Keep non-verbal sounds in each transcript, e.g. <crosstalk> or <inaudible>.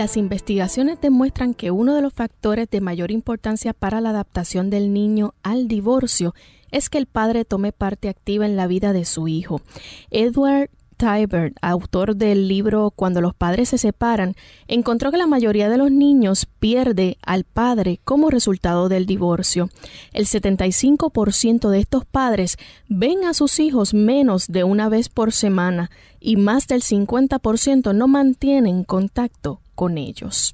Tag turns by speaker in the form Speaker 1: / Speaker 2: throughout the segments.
Speaker 1: Las investigaciones demuestran que uno de los factores de mayor importancia para la adaptación del niño al divorcio es que el padre tome parte activa en la vida de su hijo. Edward Tybert, autor del libro Cuando los padres se separan, encontró que la mayoría de los niños pierde al padre como resultado del divorcio. El 75% de estos padres ven a sus hijos menos de una vez por semana y más del 50% no mantienen contacto ellos.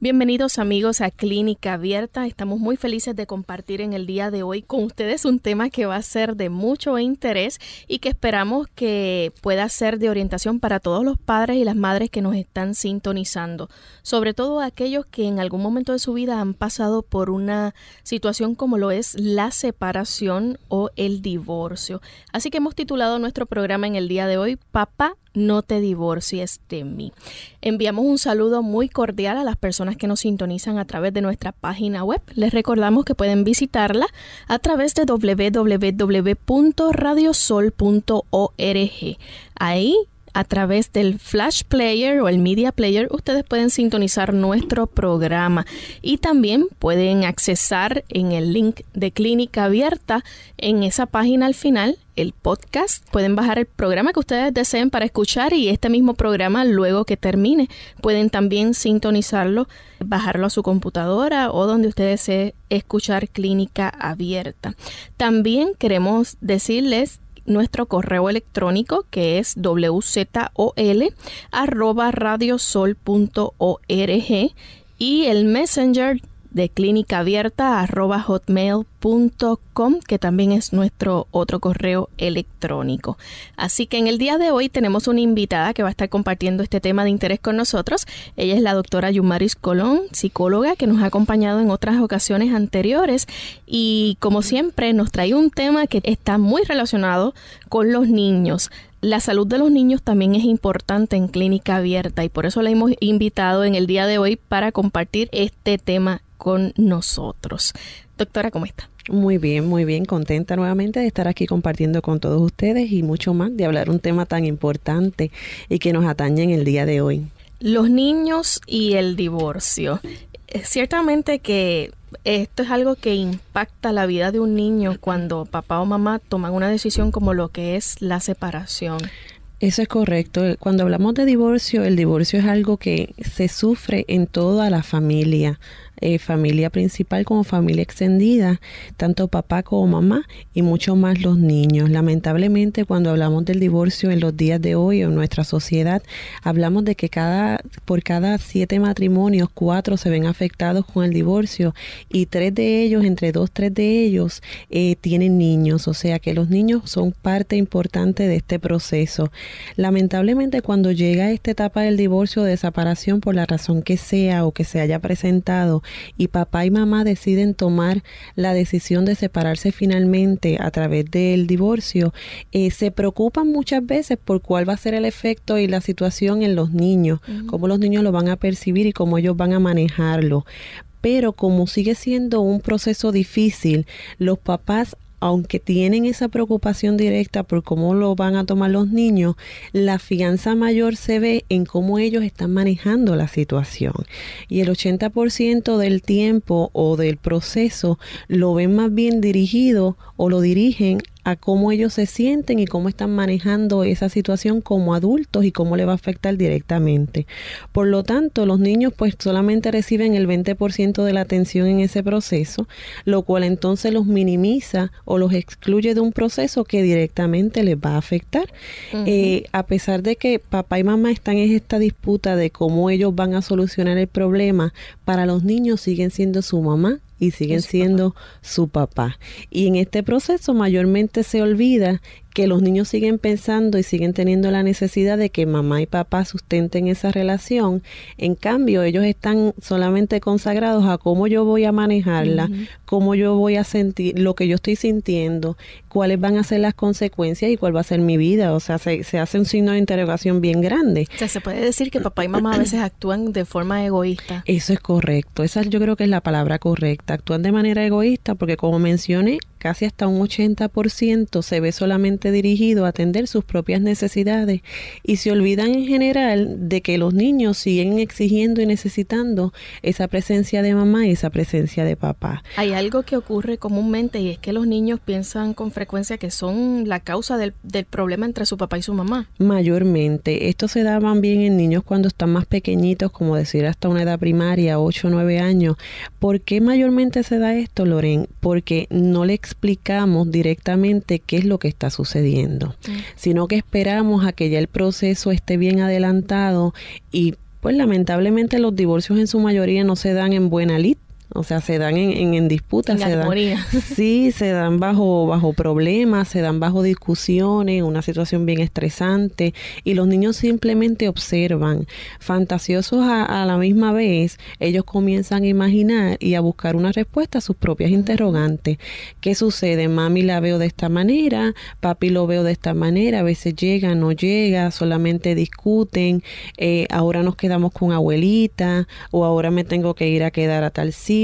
Speaker 1: Bienvenidos amigos a Clínica Abierta. Estamos muy felices de compartir en el día de hoy con ustedes un tema que va a ser de mucho interés y que esperamos que pueda ser de orientación para todos los padres y las madres que nos están sintonizando, sobre todo aquellos que en algún momento de su vida han pasado por una situación como lo es la separación o el divorcio. Así que hemos titulado nuestro programa en el día de hoy Papá no te divorcies de mí. Enviamos un saludo muy cordial a las personas que nos sintonizan a través de nuestra página web. Les recordamos que pueden visitarla a través de www.radiosol.org. Ahí a través del Flash Player o el Media Player, ustedes pueden sintonizar nuestro programa y también pueden accesar en el link de Clínica Abierta en esa página al final el podcast. Pueden bajar el programa que ustedes deseen para escuchar y este mismo programa luego que termine. Pueden también sintonizarlo, bajarlo a su computadora o donde ustedes deseen escuchar Clínica Abierta. También queremos decirles nuestro correo electrónico que es wzol arroba radiosol.org y el messenger de clínica abierta arroba que también es nuestro otro correo electrónico. Así que en el día de hoy tenemos una invitada que va a estar compartiendo este tema de interés con nosotros. Ella es la doctora Yumaris Colón, psicóloga que nos ha acompañado en otras ocasiones anteriores y como siempre nos trae un tema que está muy relacionado con los niños. La salud de los niños también es importante en clínica abierta y por eso la hemos invitado en el día de hoy para compartir este tema con nosotros. Doctora, ¿cómo está?
Speaker 2: Muy bien, muy bien, contenta nuevamente de estar aquí compartiendo con todos ustedes y mucho más, de hablar un tema tan importante y que nos atañe en el día de hoy.
Speaker 1: Los niños y el divorcio. Eh, ciertamente que esto es algo que impacta la vida de un niño cuando papá o mamá toman una decisión como lo que es la separación.
Speaker 2: Eso es correcto. Cuando hablamos de divorcio, el divorcio es algo que se sufre en toda la familia. Eh, familia principal como familia extendida, tanto papá como mamá y mucho más los niños. Lamentablemente cuando hablamos del divorcio en los días de hoy en nuestra sociedad, hablamos de que cada, por cada siete matrimonios, cuatro se ven afectados con el divorcio y tres de ellos, entre dos, tres de ellos, eh, tienen niños. O sea que los niños son parte importante de este proceso. Lamentablemente cuando llega esta etapa del divorcio o de separación por la razón que sea o que se haya presentado, y papá y mamá deciden tomar la decisión de separarse finalmente a través del divorcio, eh, se preocupan muchas veces por cuál va a ser el efecto y la situación en los niños, cómo los niños lo van a percibir y cómo ellos van a manejarlo. Pero como sigue siendo un proceso difícil, los papás aunque tienen esa preocupación directa por cómo lo van a tomar los niños, la fianza mayor se ve en cómo ellos están manejando la situación. Y el 80% del tiempo o del proceso lo ven más bien dirigido o lo dirigen a cómo ellos se sienten y cómo están manejando esa situación como adultos y cómo le va a afectar directamente. Por lo tanto, los niños pues solamente reciben el 20% de la atención en ese proceso, lo cual entonces los minimiza o los excluye de un proceso que directamente les va a afectar. Eh, a pesar de que papá y mamá están en esta disputa de cómo ellos van a solucionar el problema, para los niños siguen siendo su mamá y siguen siendo su papá. Y en este proceso mayormente se olvida que los niños siguen pensando y siguen teniendo la necesidad de que mamá y papá sustenten esa relación. En cambio, ellos están solamente consagrados a cómo yo voy a manejarla, cómo yo voy a sentir lo que yo estoy sintiendo, cuáles van a ser las consecuencias y cuál va a ser mi vida. O sea, se, se hace un signo de interrogación bien grande.
Speaker 1: O sea, se puede decir que papá y mamá a veces actúan de forma egoísta.
Speaker 2: Eso es correcto. Esa yo creo que es la palabra correcta. Actúan de manera egoísta porque, como mencioné, casi hasta un 80% se ve solamente dirigido a atender sus propias necesidades y se olvidan en general de que los niños siguen exigiendo y necesitando esa presencia de mamá y esa presencia de papá.
Speaker 1: Hay algo que ocurre comúnmente y es que los niños piensan con frecuencia que son la causa del, del problema entre su papá y su mamá.
Speaker 2: Mayormente. Esto se da bien en niños cuando están más pequeñitos, como decir hasta una edad primaria, 8 o 9 años. ¿Por qué mayormente se da esto, Loren? Porque no le explicamos directamente qué es lo que está sucediendo, mm. sino que esperamos a que ya el proceso esté bien adelantado y pues lamentablemente los divorcios en su mayoría no se dan en buena lid o sea, se dan en, en, disputas, se dan, <laughs> sí, se dan bajo, bajo problemas, se dan bajo discusiones, una situación bien estresante, y los niños simplemente observan, fantasiosos a, la misma vez, ellos comienzan a imaginar y a buscar una respuesta a sus propias interrogantes. ¿Qué sucede? Mami la veo de esta manera, papi lo veo de esta manera, a veces llega, no llega, solamente discuten, eh, ahora nos quedamos con abuelita, o ahora me tengo que ir a quedar a tal sitio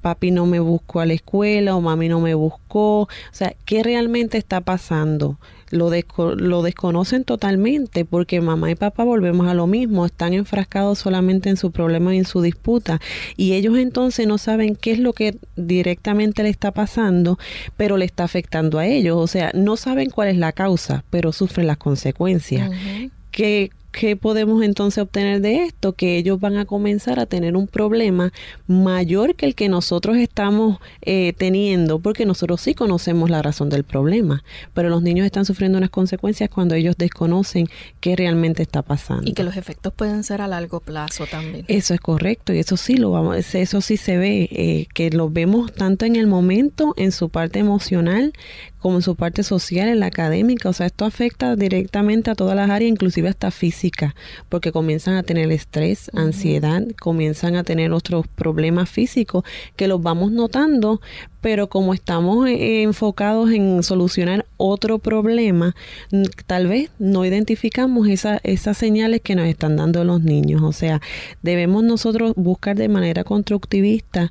Speaker 2: papi no me buscó a la escuela o mami no me buscó. O sea, ¿qué realmente está pasando? Lo, lo desconocen totalmente porque mamá y papá volvemos a lo mismo, están enfrascados solamente en su problema y en su disputa y ellos entonces no saben qué es lo que directamente le está pasando, pero le está afectando a ellos, o sea, no saben cuál es la causa, pero sufren las consecuencias. que ¿qué podemos entonces obtener de esto? Que ellos van a comenzar a tener un problema mayor que el que nosotros estamos eh, teniendo, porque nosotros sí conocemos la razón del problema, pero los niños están sufriendo unas consecuencias cuando ellos desconocen qué realmente está pasando.
Speaker 1: Y que los efectos pueden ser a largo plazo también.
Speaker 2: Eso es correcto, y eso sí lo vamos, eso sí se ve, eh, que lo vemos tanto en el momento, en su parte emocional, como en su parte social, en la académica. O sea, esto afecta directamente a todas las áreas, inclusive hasta física, porque comienzan a tener estrés, ansiedad, comienzan a tener otros problemas físicos que los vamos notando, pero como estamos eh, enfocados en solucionar otro problema, tal vez no identificamos esa, esas señales que nos están dando los niños. O sea, debemos nosotros buscar de manera constructivista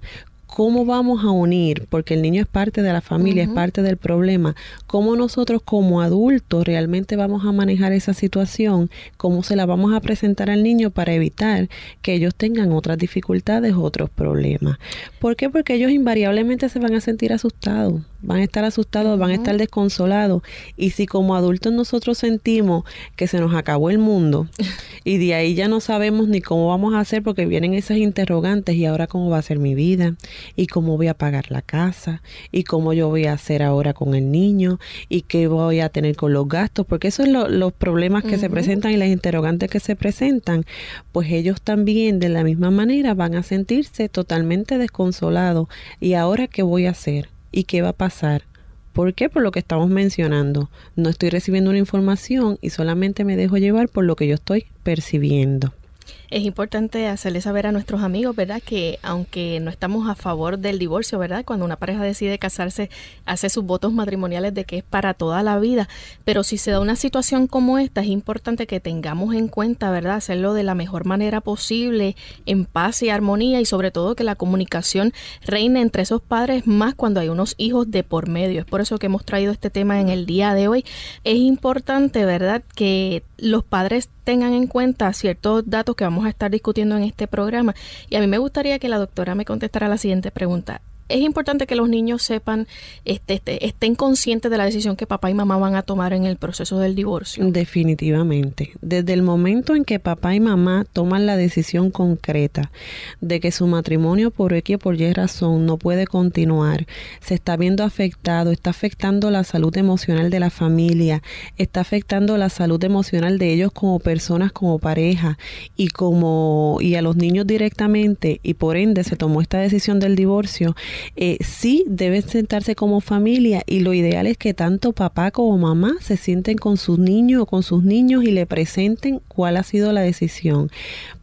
Speaker 2: ¿cómo vamos a unir? Porque el niño es parte de la familia, es parte del problema. ¿Cómo nosotros como adultos realmente vamos a manejar esa situación? ¿Cómo se la vamos a presentar al niño para evitar que ellos tengan otras dificultades, otros problemas? ¿Por qué? Porque ellos invariablemente se van a sentir asustados van a estar asustados, van a estar desconsolados. Y si como adultos nosotros sentimos que se nos acabó el mundo <laughs> y de ahí ya no sabemos ni cómo vamos a hacer porque vienen esas interrogantes y ahora cómo va a ser mi vida y cómo voy a pagar la casa y cómo yo voy a hacer ahora con el niño y qué voy a tener con los gastos, porque esos son los problemas que se presentan y las interrogantes que se presentan, pues ellos también de la misma manera van a sentirse totalmente desconsolados. Y ahora qué voy a hacer ¿Y qué va a pasar? ¿Por qué? Por lo que estamos mencionando. No estoy recibiendo una información y solamente me dejo llevar por lo que yo estoy percibiendo
Speaker 1: es importante hacerle saber a nuestros amigos, ¿verdad? Que aunque no estamos a favor del divorcio, ¿verdad? Cuando una pareja decide casarse, hace sus votos matrimoniales de que es para toda la vida. Pero si se da una situación como esta, es importante que tengamos en cuenta, ¿verdad? Hacerlo de la mejor manera posible, en paz y armonía y sobre todo que la comunicación reine entre esos padres más cuando hay unos hijos de por medio. Es por eso que hemos traído este tema en el día de hoy. Es importante, ¿verdad? Que los padres tengan en cuenta ciertos datos que vamos a estar discutiendo en este programa. Y a mí me gustaría que la doctora me contestara la siguiente pregunta. Es importante que los niños sepan, este, este, estén conscientes de la decisión que papá y mamá van a tomar en el proceso del divorcio.
Speaker 2: Definitivamente. Desde el momento en que papá y mamá toman la decisión concreta de que su matrimonio por X o por Y razón no puede continuar, se está viendo afectado, está afectando la salud emocional de la familia, está afectando la salud emocional de ellos como personas, como pareja y como y a los niños directamente y por ende se tomó esta decisión del divorcio, eh, sí deben sentarse como familia y lo ideal es que tanto papá como mamá se sienten con sus niños o con sus niños y le presenten cuál ha sido la decisión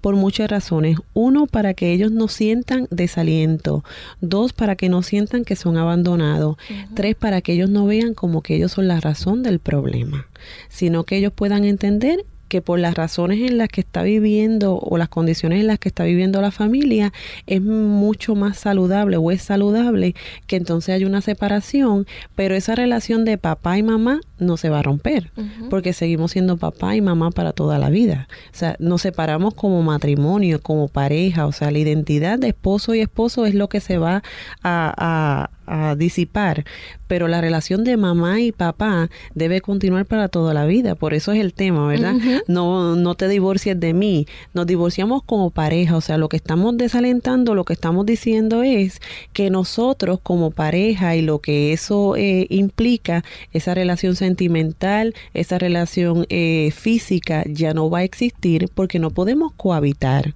Speaker 2: por muchas razones. Uno, para que ellos no sientan desaliento. Dos, para que no sientan que son abandonados. Tres, para que ellos no vean como que ellos son la razón del problema, sino que ellos puedan entender que por las razones en las que está viviendo o las condiciones en las que está viviendo la familia es mucho más saludable o es saludable que entonces hay una separación, pero esa relación de papá y mamá no se va a romper porque seguimos siendo papá y mamá para toda la vida. O sea, nos separamos como matrimonio, como pareja, o sea, la identidad de esposo y esposo es lo que se va a, a disipar, pero la relación de mamá y papá debe continuar para toda la vida. Por eso es el tema, ¿verdad? No, no te divorcies de mí. Nos divorciamos como pareja. O sea, lo que estamos desalentando, lo que estamos diciendo es que nosotros como pareja y lo que eso eh, implica, esa relación sentimental, esa relación eh, física, ya no va a existir porque no podemos cohabitar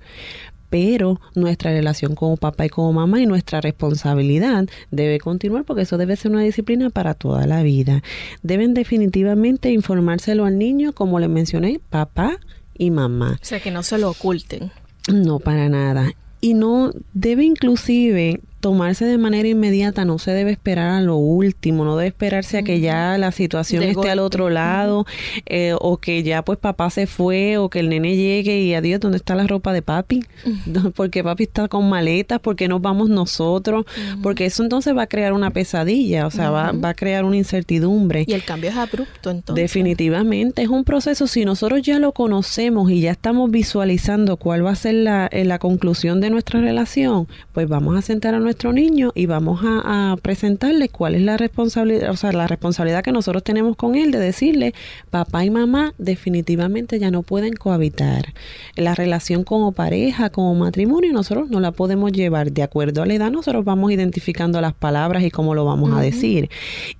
Speaker 2: pero nuestra relación como papá y como mamá y nuestra responsabilidad debe continuar porque eso debe ser una disciplina para toda la vida. Deben definitivamente informárselo al niño, como le mencioné, papá y mamá.
Speaker 1: O sea, que no se lo oculten.
Speaker 2: No, para nada. Y no debe inclusive tomarse de manera inmediata, no se debe esperar a lo último, no debe esperarse a que ya la situación esté al otro lado eh, o que ya pues papá se fue o que el nene llegue y adiós, ¿dónde está la ropa de papi? <laughs> Porque papi está con maletas, porque nos vamos nosotros, porque eso entonces va a crear una pesadilla, o sea, va, va, a crear una incertidumbre.
Speaker 1: Y el cambio es abrupto entonces.
Speaker 2: Definitivamente, es un proceso, si nosotros ya lo conocemos y ya estamos visualizando cuál va a ser la, eh, la conclusión de nuestra relación, pues vamos a sentar a nuestra nuestro niño y vamos a, presentarle cuál es la responsabilidad, o sea, la responsabilidad que nosotros tenemos con él de decirle, papá y mamá definitivamente ya no pueden cohabitar. La relación como pareja, como matrimonio, nosotros no la podemos llevar de acuerdo a la edad, nosotros vamos identificando las palabras y cómo lo vamos a decir.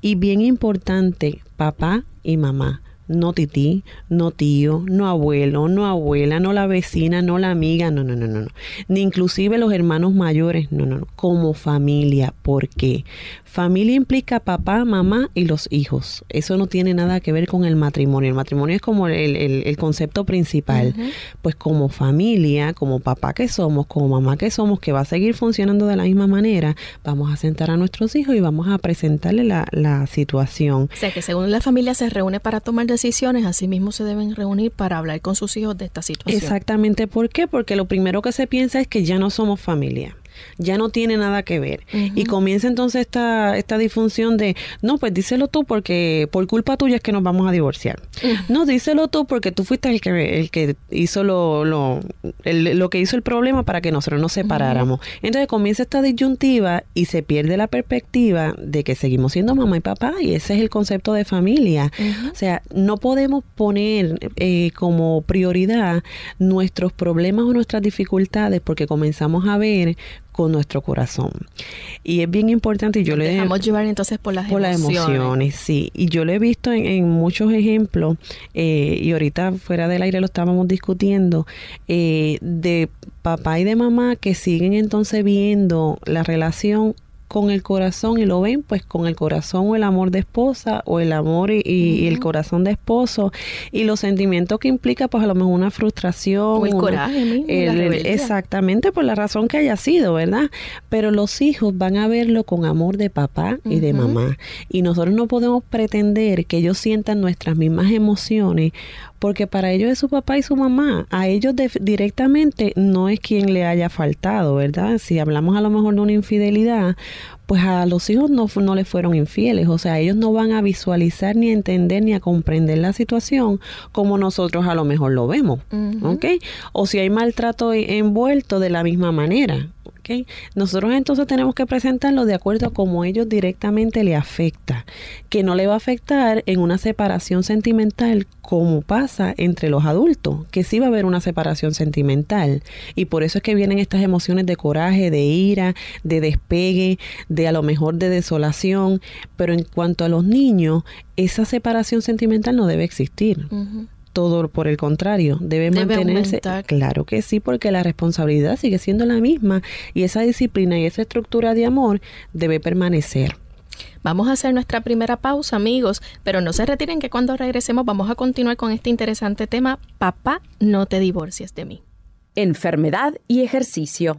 Speaker 2: Y bien importante, papá y mamá no tití, no tío, no abuelo, no abuela, no la vecina, no la amiga, no, no, no, no. Ni inclusive los hermanos mayores, no, no, no. Como familia, ¿por qué? Familia implica papá, mamá y los hijos. Eso no tiene nada que ver con el matrimonio. El matrimonio es como el, concepto principal. Pues como familia, como papá que somos, como mamá que somos, que va a seguir funcionando de la misma manera, vamos a sentar a nuestros hijos y vamos a presentarle la, la situación.
Speaker 1: O sea que según la familia se reúne para tomar decisiones, así mismo se deben reunir para hablar con sus hijos de esta situación.
Speaker 2: Exactamente. ¿Por qué? Porque lo primero que se piensa es que ya no somos familia ya no tiene nada que ver. Y comienza entonces esta, esta disfunción de, no, pues díselo tú porque por culpa tuya es que nos vamos a divorciar. No, díselo tú porque tú fuiste el que, el que hizo lo, lo, lo que hizo el problema para que nosotros nos separáramos. Entonces comienza esta disyuntiva y se pierde la perspectiva de que seguimos siendo mamá y papá y ese es el concepto de familia. O sea, no podemos poner eh, como prioridad nuestros problemas o nuestras dificultades porque comenzamos a ver con nuestro corazón. Y es bien importante, y yo le...
Speaker 1: Dejamos llevar entonces por las emociones. Por las emociones,
Speaker 2: sí. Y yo lo he visto en, muchos ejemplos, eh, y ahorita fuera del aire lo estábamos discutiendo, eh, de papá y de mamá que siguen entonces viendo la relación con el corazón y lo ven pues con el corazón o el amor de esposa o el amor y, el corazón de esposo y los sentimientos que implica pues a lo mejor una frustración
Speaker 1: o el coraje
Speaker 2: exactamente por la razón que haya sido verdad pero los hijos van a verlo con amor de papá y de mamá. Y nosotros no podemos pretender que ellos sientan nuestras mismas emociones porque para ellos es su papá y su mamá. A ellos directamente no es quien le haya faltado, ¿verdad? Si hablamos a lo mejor de una infidelidad, pues a los hijos no, no les fueron infieles, o sea, ellos no van a visualizar ni a entender ni a comprender la situación como nosotros a lo mejor lo vemos, ¿ok? O si hay maltrato envuelto de la misma manera, Nosotros entonces tenemos que presentarlo de acuerdo a cómo ellos directamente le afecta, que no le va a afectar en una separación sentimental como pasa entre los adultos, que sí va a haber una separación sentimental. Y por eso es que vienen estas emociones de coraje, de ira, de despegue, de a lo mejor de desolación, pero en cuanto a los niños, esa separación sentimental no debe existir todo por el contrario, debe, mantenerse. Claro que sí, porque la responsabilidad sigue siendo la misma y esa disciplina y esa estructura de amor debe permanecer.
Speaker 1: Vamos a hacer nuestra primera pausa, amigos, pero no se retiren que cuando regresemos vamos a continuar con este interesante tema, Papá, no te divorcies de mí.
Speaker 3: Enfermedad y ejercicio.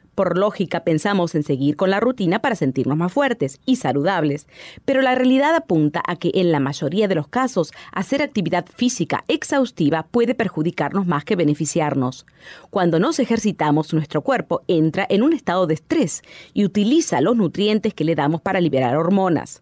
Speaker 3: Por lógica pensamos en seguir con la rutina para sentirnos más fuertes y saludables, pero la realidad apunta a que en la mayoría de los casos hacer actividad física exhaustiva puede perjudicarnos más que beneficiarnos. Cuando nos ejercitamos, nuestro cuerpo entra en un estado de estrés y utiliza los nutrientes que le damos para liberar hormonas.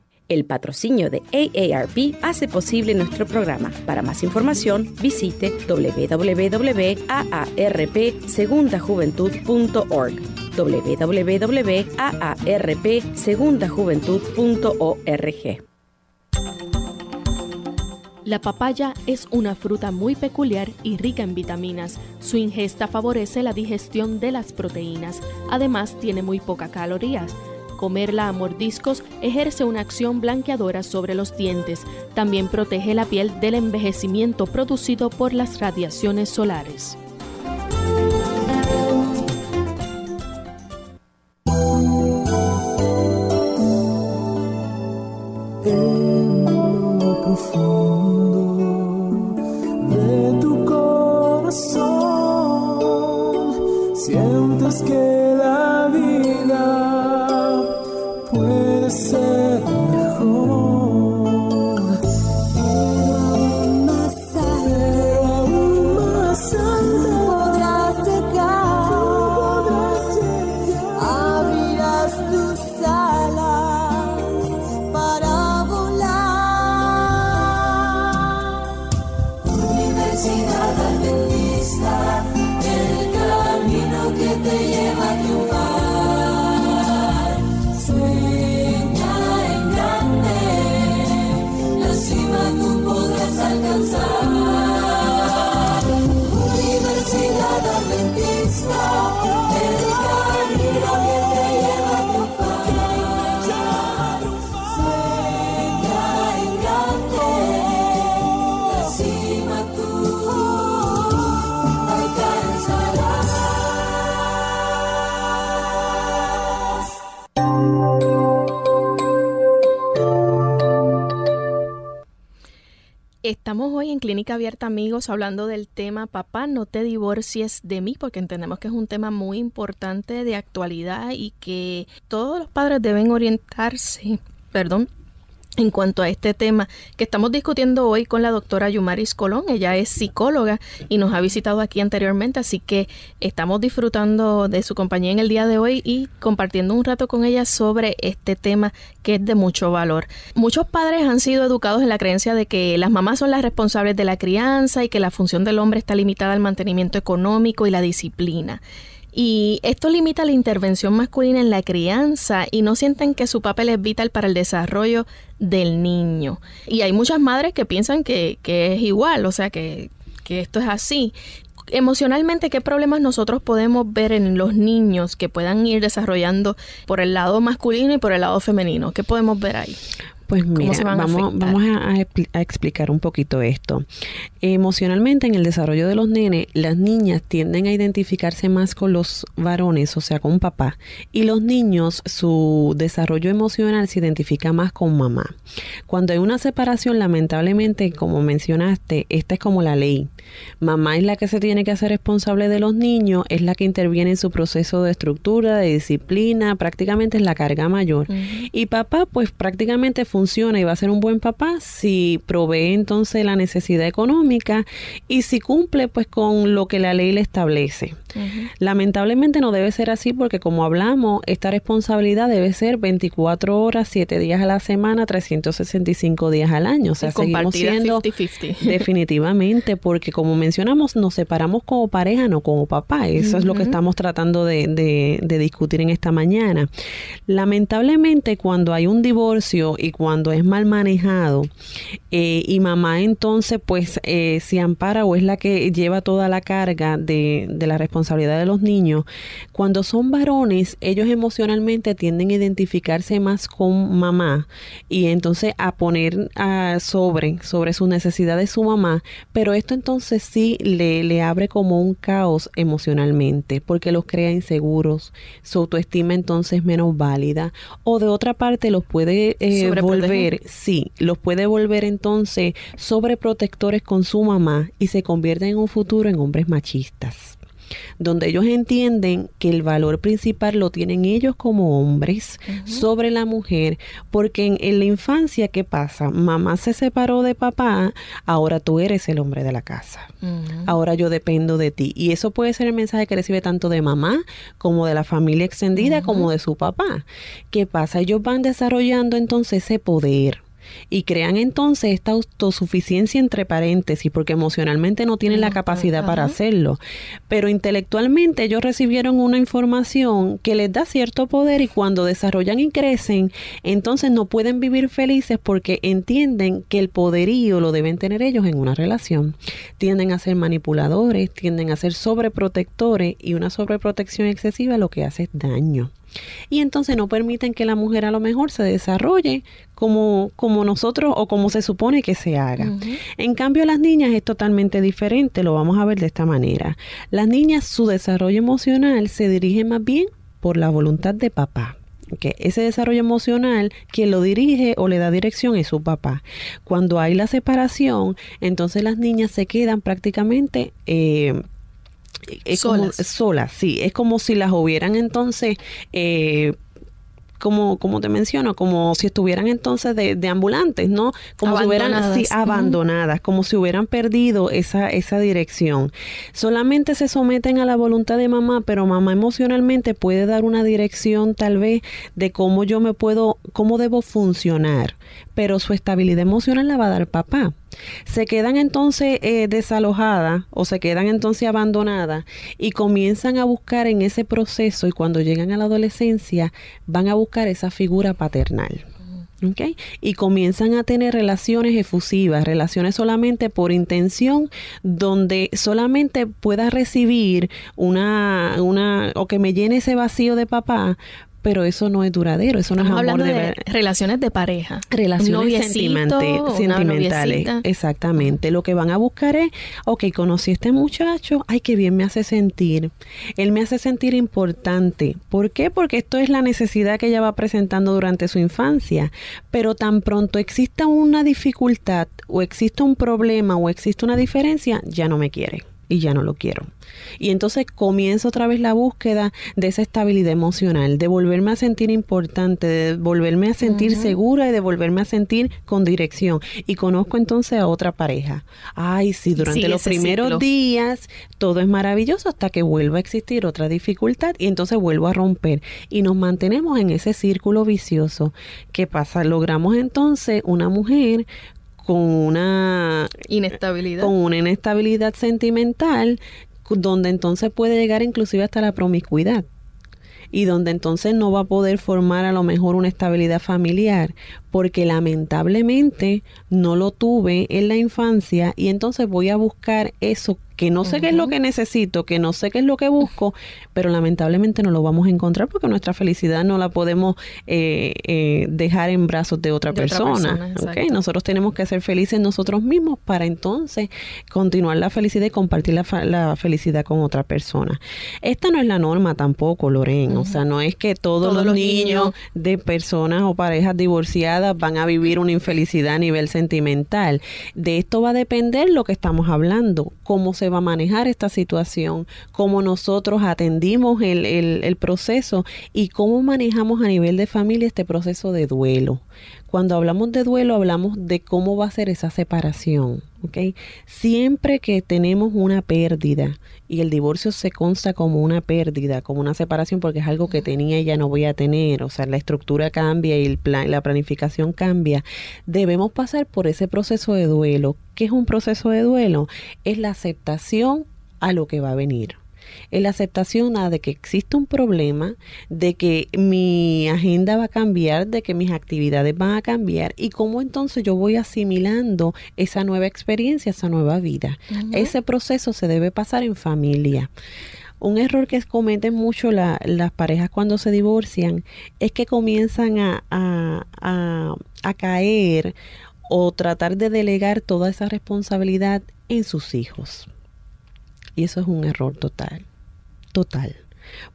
Speaker 3: El patrocinio de AARP hace posible nuestro programa. Para más información, visite www.aarpsegundajuventud.org www.aarpsegundajuventud.org.
Speaker 1: La papaya es una fruta muy peculiar y rica en vitaminas. Su ingesta favorece la digestión de las proteínas. Además, tiene muy pocas calorías. Comerla a mordiscos ejerce una acción blanqueadora sobre los dientes. También protege la piel del envejecimiento producido por las radiaciones solares. Estamos hoy en Clínica Abierta Amigos hablando del tema Papá, no te divorcies de mí, porque entendemos que es un tema muy importante de actualidad y que todos los padres deben orientarse, perdón, en cuanto a este tema que estamos discutiendo hoy con la doctora Yumaris Colón. Ella es psicóloga y nos ha visitado aquí anteriormente, así que estamos disfrutando de su compañía en el día de hoy y compartiendo un rato con ella sobre este tema que es de mucho valor. Muchos padres han sido educados en la creencia de que las mamás son las responsables de la crianza y que la función del hombre está limitada al mantenimiento económico y la disciplina. Y esto limita la intervención masculina en la crianza y no sienten que su papel es vital para el desarrollo del niño. Y hay muchas madres que piensan que, que es igual, o sea, que, que esto es así emocionalmente, ¿qué problemas nosotros podemos ver en los niños que puedan ir desarrollando por el lado masculino y por el lado femenino? ¿Qué podemos ver ahí?
Speaker 2: Pues mira, vamos, vamos a, explicar un poquito esto. Emocionalmente, en el desarrollo de los nenes, las niñas tienden a identificarse más con los varones, o sea, con papá, y los niños, su desarrollo emocional se identifica más con mamá. Cuando hay una separación, lamentablemente, como mencionaste, esta es como la ley. Mamá es la que se tiene que hacer responsable de los niños, es la que interviene en su proceso de estructura, de disciplina, prácticamente es la carga mayor. Y papá, pues prácticamente funciona y va a ser un buen papá si provee entonces la necesidad económica y si cumple pues con lo que la ley le establece. Lamentablemente no debe ser así porque como hablamos, esta responsabilidad debe ser 24 horas, 7 días a la semana, 365 días al año. O sea, seguimos siendo <laughs> <laughs> definitivamente porque como mencionamos, nos separamos como pareja, no como papá. Eso es lo que estamos tratando de, discutir en esta mañana. Lamentablemente cuando hay un divorcio y cuando es mal manejado eh, y mamá entonces pues eh, se ampara o es la que lleva toda la carga de, la responsabilidad de los niños, cuando son varones, ellos emocionalmente tienden a identificarse más con mamá y entonces a poner sobre, sobre su necesidad de su mamá, pero esto entonces sí le, abre como un caos emocionalmente, porque los crea inseguros, su autoestima entonces es menos válida, o de otra parte los puede eh, volver, sí, los puede volver entonces sobreprotectores con su mamá y se convierten en un futuro en hombres machistas donde ellos entienden que el valor principal lo tienen ellos como hombres sobre la mujer, porque en, la infancia, ¿qué pasa? Mamá se separó de papá, ahora tú eres el hombre de la casa, ahora yo dependo de ti. Y eso puede ser el mensaje que recibe tanto de mamá como de la familia extendida como de su papá. ¿Qué pasa? Ellos van desarrollando entonces ese poder y crean entonces esta autosuficiencia entre paréntesis porque emocionalmente no tienen la capacidad para hacerlo, pero intelectualmente ellos recibieron una información que les da cierto poder y cuando desarrollan y crecen, entonces no pueden vivir felices porque entienden que el poderío lo deben tener ellos en una relación. Tienden a ser manipuladores, tienden a ser sobreprotectores y una sobreprotección excesiva lo que hace es daño y entonces no permiten que la mujer a lo mejor se desarrolle como, como nosotros o como se supone que se haga. En cambio, las niñas es totalmente diferente, lo vamos a ver de esta manera. Las niñas, su desarrollo emocional se dirige más bien por la voluntad de papá. que ese desarrollo emocional, quien lo dirige o le da dirección es su papá. Cuando hay la separación, entonces las niñas se quedan prácticamente eh, es solas. como solas, sí, es como si las hubieran entonces eh, como, como te menciono, como si estuvieran entonces de, ambulantes, ¿no? Como si hubieran así abandonadas, como si hubieran perdido esa, esa dirección. Solamente se someten a la voluntad de mamá, pero mamá emocionalmente puede dar una dirección tal vez de cómo yo me puedo, cómo debo funcionar, pero su estabilidad emocional la va a dar papá. Se quedan entonces eh, desalojadas o se quedan entonces abandonadas y comienzan a buscar en ese proceso y cuando llegan a la adolescencia van a buscar esa figura paternal. Y comienzan a tener relaciones efusivas, relaciones solamente por intención, donde solamente pueda recibir una, una, o que me llene ese vacío de papá, pero eso no es duradero, eso no es amor
Speaker 1: de, de relaciones de pareja,
Speaker 2: relaciones sentimentales, exactamente. Lo que van a buscar es, ok, conocí a este muchacho, ay, qué bien me hace sentir. Él me hace sentir importante. ¿Por qué? Porque esto es la necesidad que ella va presentando durante su infancia. Pero tan pronto exista una dificultad o exista un problema o existe una diferencia, ya no me quiere y ya no lo quiero. Y entonces comienzo otra vez la búsqueda de esa estabilidad emocional, de volverme a sentir importante, de volverme a sentir segura y de volverme a sentir con dirección. Y conozco entonces a otra pareja. Ay, sí, durante los primeros días todo es maravilloso hasta que vuelva a existir otra dificultad y entonces vuelvo a romper. Y nos mantenemos en ese círculo vicioso. ¿Qué pasa? Logramos entonces una mujer con una
Speaker 1: inestabilidad.
Speaker 2: con una inestabilidad sentimental donde entonces puede llegar inclusive hasta la promiscuidad. Y donde entonces no va a poder formar a lo mejor una estabilidad familiar porque lamentablemente no lo tuve en la infancia y entonces voy a buscar eso que no sé qué es lo que necesito, que no sé qué es lo que busco, pero lamentablemente no lo vamos a encontrar porque nuestra felicidad no la podemos eh, eh, dejar en brazos de otra persona. Nosotros tenemos que ser felices nosotros mismos para entonces continuar la felicidad y compartir la, felicidad con otra persona. Esta no es la norma tampoco, Lorena. O sea, no es que todos, los, niños de personas o parejas divorciadas van a vivir una infelicidad a nivel sentimental. De esto va a depender lo que estamos hablando, cómo se va a manejar esta situación, cómo nosotros atendimos el, el, proceso y cómo manejamos a nivel de familia este proceso de duelo. Cuando hablamos de duelo, hablamos de cómo va a ser esa separación. ¿Okay? Siempre que tenemos una pérdida y el divorcio se consta como una pérdida, como una separación, porque es algo que tenía y ya no voy a tener, o sea, la estructura cambia y el plan, la planificación cambia, debemos pasar por ese proceso de duelo. ¿Qué es un proceso de duelo? Es la aceptación a lo que va a venir es la aceptación de que existe un problema, de que mi agenda va a cambiar, de que mis actividades van a cambiar y cómo entonces yo voy asimilando esa nueva experiencia, esa nueva vida. Ese proceso se debe pasar en familia. Un error que cometen mucho las parejas cuando se divorcian es que comienzan a, a caer o tratar de delegar toda esa responsabilidad en sus hijos. Y eso es un error total total.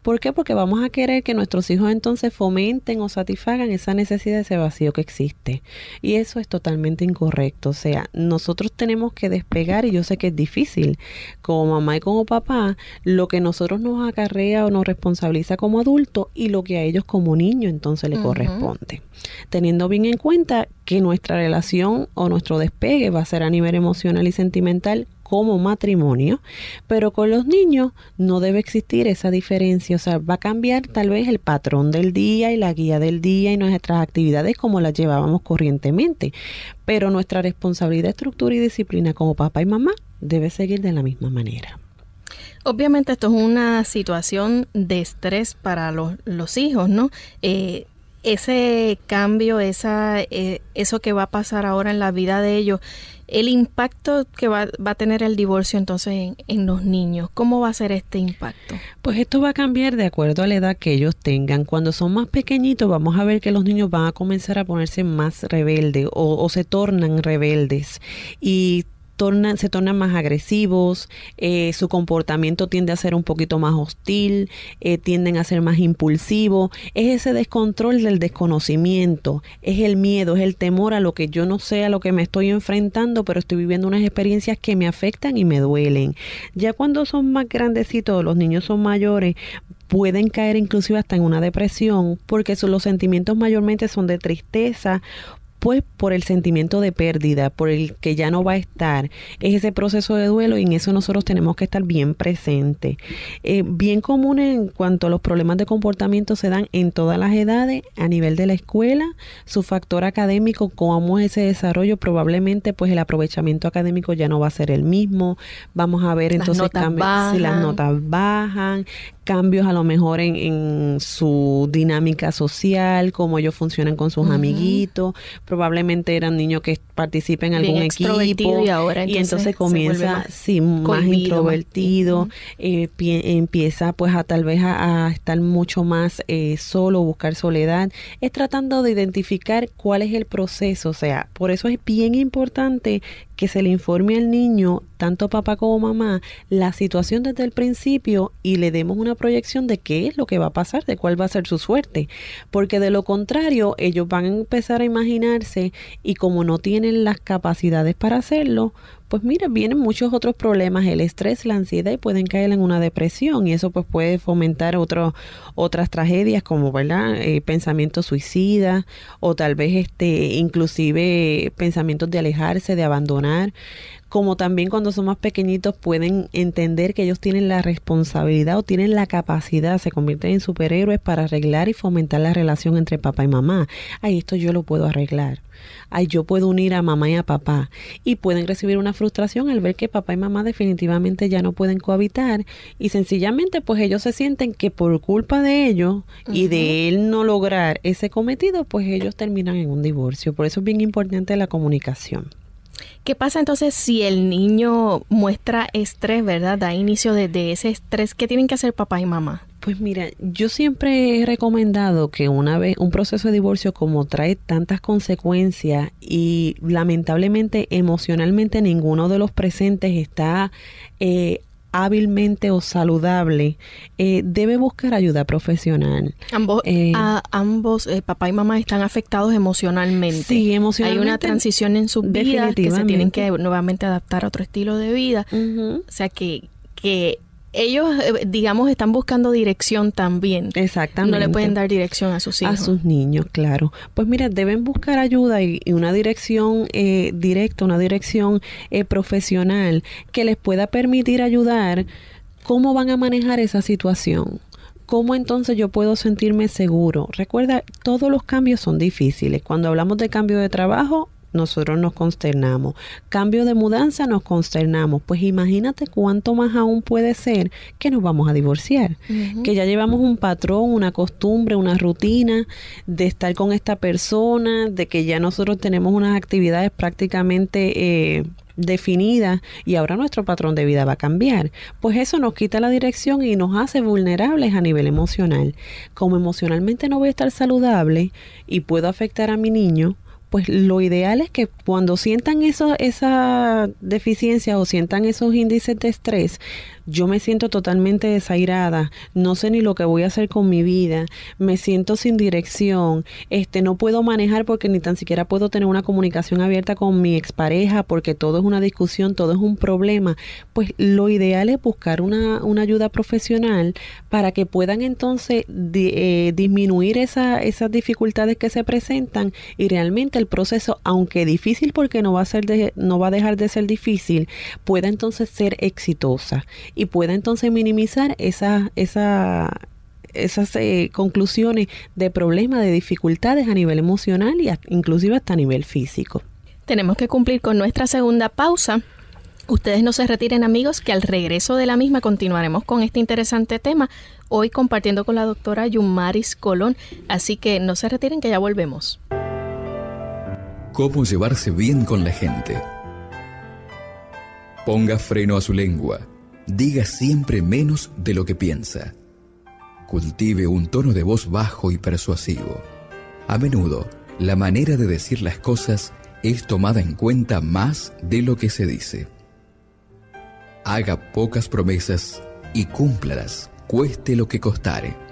Speaker 2: ¿Por qué? Porque vamos a querer que nuestros hijos entonces fomenten o satisfagan esa necesidad, ese vacío que existe. Y eso es totalmente incorrecto. O sea, nosotros tenemos que despegar, y yo sé que es difícil, como mamá y como papá, lo que nosotros nos acarrea o nos responsabiliza como adultos y lo que a ellos como niños entonces le corresponde. Teniendo bien en cuenta que nuestra relación o nuestro despegue va a ser a nivel emocional y sentimental como matrimonio, pero con los niños no debe existir esa diferencia, o sea, va a cambiar tal vez el patrón del día y la guía del día y nuestras actividades como las llevábamos corrientemente, pero nuestra responsabilidad, estructura y disciplina como papá y mamá debe seguir de la misma manera.
Speaker 1: Obviamente esto es una situación de estrés para los, los hijos, ¿no? Eh, ese cambio, esa, eh, eso que va a pasar ahora en la vida de ellos, el impacto que va, va a tener el divorcio entonces en, los niños, ¿cómo va a ser este impacto?
Speaker 2: Pues esto va a cambiar de acuerdo a la edad que ellos tengan. Cuando son más pequeñitos vamos a ver que los niños van a comenzar a ponerse más rebeldes o, o se tornan rebeldes y se tornan más agresivos, eh, su comportamiento tiende a ser un poquito más hostil, eh, tienden a ser más impulsivos. Es ese descontrol del desconocimiento, es el miedo, es el temor a lo que yo no sé, a lo que me estoy enfrentando, pero estoy viviendo unas experiencias que me afectan y me duelen. Ya cuando son más grandecitos, los niños son mayores, pueden caer inclusive hasta en una depresión porque los sentimientos mayormente son de tristeza pues por el sentimiento de pérdida, por el que ya no va a estar. Es ese proceso de duelo y en eso nosotros tenemos que estar bien presentes. Eh, bien común en cuanto a los problemas de comportamiento se dan en todas las edades, a nivel de la escuela, su factor académico, cómo es ese desarrollo, probablemente pues el aprovechamiento académico ya no va a ser el mismo. Vamos a ver entonces cambios, si las notas bajan, cambios a lo mejor en, en, su dinámica social, cómo ellos funcionan con sus amiguitos, probablemente eran niños que participen en algún equipo y, ahora entonces, comienza más, más introvertido, eh, empieza pues a tal vez a, estar mucho más eh, solo, buscar soledad, es tratando de identificar cuál es el proceso, o sea, por eso es bien importante que se le informe al niño, tanto papá como mamá, la situación desde el principio y le demos una proyección de qué es lo que va a pasar, de cuál va a ser su suerte. Porque de lo contrario, ellos van a empezar a imaginarse y como no tienen las capacidades para hacerlo, pues mira, vienen muchos otros problemas, el estrés, la ansiedad y pueden caer en una depresión y eso pues puede fomentar otro, otras tragedias como, ¿verdad? Eh, pensamientos suicidas o tal vez este, inclusive pensamientos de alejarse, de abandonar como también cuando son más pequeñitos pueden entender que ellos tienen la responsabilidad o tienen la capacidad, se convierten en superhéroes para arreglar y fomentar la relación entre papá y mamá. Ahí esto yo lo puedo arreglar. Ay, yo puedo unir a mamá y a papá. Y pueden recibir una frustración al ver que papá y mamá definitivamente ya no pueden cohabitar. Y sencillamente, pues ellos se sienten que por culpa de ellos y de él no lograr ese cometido, pues ellos terminan en un divorcio. Por eso es bien importante la comunicación.
Speaker 1: ¿Qué pasa entonces si el niño muestra estrés, verdad? Da inicio de, ese estrés. ¿Qué tienen que hacer papá y mamá?
Speaker 2: Pues mira, yo siempre he recomendado que una vez un proceso de divorcio como trae tantas consecuencias y lamentablemente emocionalmente ninguno de los presentes está eh, hábilmente o saludable, eh, debe buscar ayuda profesional.
Speaker 1: Ambos, eh, ambos eh, papá y mamá están afectados emocionalmente.
Speaker 2: Sí, emocionalmente.
Speaker 1: Hay una transición en su vida que se tienen que nuevamente adaptar a otro estilo de vida. O sea que, que ellos, eh, digamos, están buscando dirección también.
Speaker 2: Exactamente.
Speaker 1: No le pueden dar dirección a sus hijos.
Speaker 2: A sus niños, claro. Pues mira, deben buscar ayuda y, una dirección eh, directa, una dirección eh, profesional que les pueda permitir ayudar cómo van a manejar esa situación. ¿Cómo entonces yo puedo sentirme seguro? Recuerda, todos los cambios son difíciles. Cuando hablamos de cambio de trabajo, nosotros nos consternamos. Cambio de mudanza, nos consternamos. Pues imagínate cuánto más aún puede ser que nos vamos a divorciar. Que ya llevamos un patrón, una costumbre, una rutina de estar con esta persona, de que ya nosotros tenemos unas actividades prácticamente... Eh, definidas y ahora nuestro patrón de vida va a cambiar. Pues eso nos quita la dirección y nos hace vulnerables a nivel emocional. Como emocionalmente no voy a estar saludable y puedo afectar a mi niño, pues lo ideal es que cuando sientan esa deficiencia o sientan esos índices de estrés, yo me siento totalmente desairada, no sé ni lo que voy a hacer con mi vida, me siento sin dirección, este no puedo manejar porque ni tan siquiera puedo tener una comunicación abierta con mi expareja porque todo es una discusión, todo es un problema, pues lo ideal es buscar una, una ayuda profesional para que puedan entonces eh, disminuir esa, esas dificultades que se presentan y realmente el proceso, aunque difícil porque no va a ser de, no va a dejar de ser difícil, pueda entonces ser exitosa y pueda entonces minimizar esa, esa, esas eh, conclusiones de problemas, de dificultades a nivel emocional y inclusive hasta a nivel físico.
Speaker 1: Tenemos que cumplir con nuestra segunda pausa. Ustedes no se retiren amigos, que al regreso de la misma continuaremos con este interesante tema, hoy compartiendo con la doctora Yumaris Colón, así que no se retiren que ya volvemos.
Speaker 4: ¿Cómo llevarse bien con la gente? Ponga freno a su lengua diga siempre menos de lo que piensa. Cultive un tono de voz bajo y persuasivo. A menudo, la manera de decir las cosas es tomada en cuenta más de lo que se dice. Haga pocas promesas y cúmplalas, cueste lo que costare.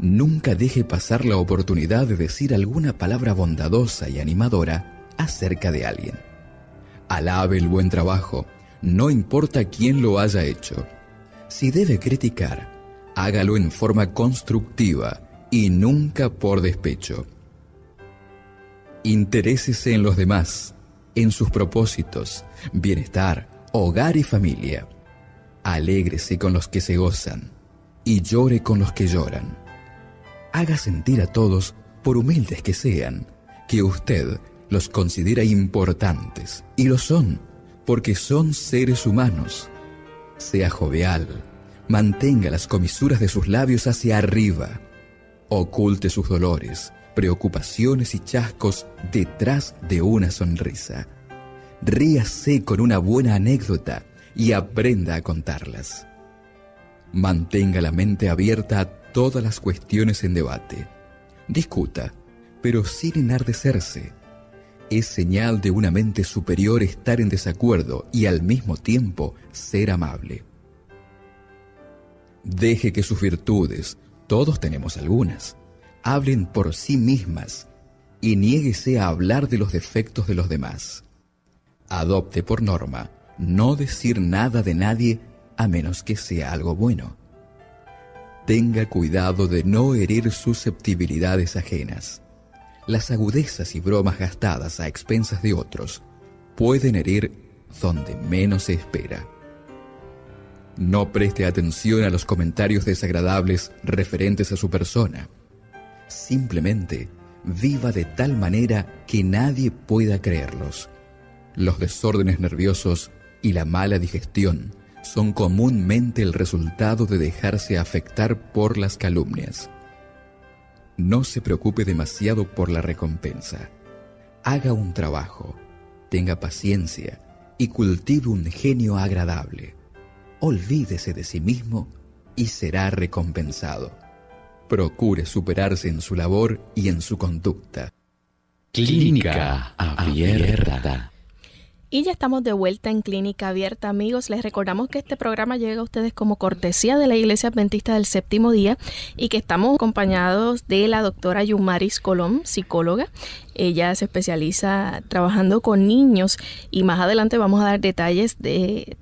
Speaker 4: Nunca deje pasar la oportunidad de decir alguna palabra bondadosa y animadora acerca de alguien. Alabe el buen trabajo no importa quién lo haya hecho. Si debe criticar, hágalo en forma constructiva y nunca por despecho. Interésese en los demás, en sus propósitos, bienestar, hogar y familia. Alégrese con los que se gozan y llore con los que lloran. Haga sentir a todos, por humildes que sean, que usted los considera importantes, y lo son porque son seres humanos. Sea jovial, mantenga las comisuras de sus labios hacia arriba, oculte sus dolores, preocupaciones y chascos detrás de una sonrisa. Ríase con una buena anécdota y aprenda a contarlas. Mantenga la mente abierta a todas las cuestiones en debate. Discuta, pero sin enardecerse es señal de una mente superior estar en desacuerdo y al mismo tiempo ser amable. Deje que sus virtudes, todos tenemos algunas, hablen por sí mismas y niéguese a hablar de los defectos de los demás. Adopte por norma no decir nada de nadie a menos que sea algo bueno. Tenga cuidado de no herir susceptibilidades ajenas las agudezas y bromas gastadas a expensas de otros pueden herir donde menos se espera. No preste atención a los comentarios desagradables referentes a su persona. Simplemente viva de tal manera que nadie pueda creerlos. Los desórdenes nerviosos y la mala digestión son comúnmente el resultado de dejarse afectar por las calumnias. No se preocupe demasiado por la recompensa. Haga un trabajo, tenga paciencia y cultive un genio agradable. Olvídese de sí mismo y será recompensado. Procure superarse en su labor y en su conducta.
Speaker 5: Clínica Abierta.
Speaker 1: Y ya estamos de vuelta en Clínica Abierta, amigos. Les recordamos que este programa llega a ustedes como cortesía de la Iglesia Adventista del Séptimo Día y que estamos acompañados de la doctora Yumaris Colón, psicóloga, ella se especializa trabajando con niños y más adelante vamos a dar detalles de,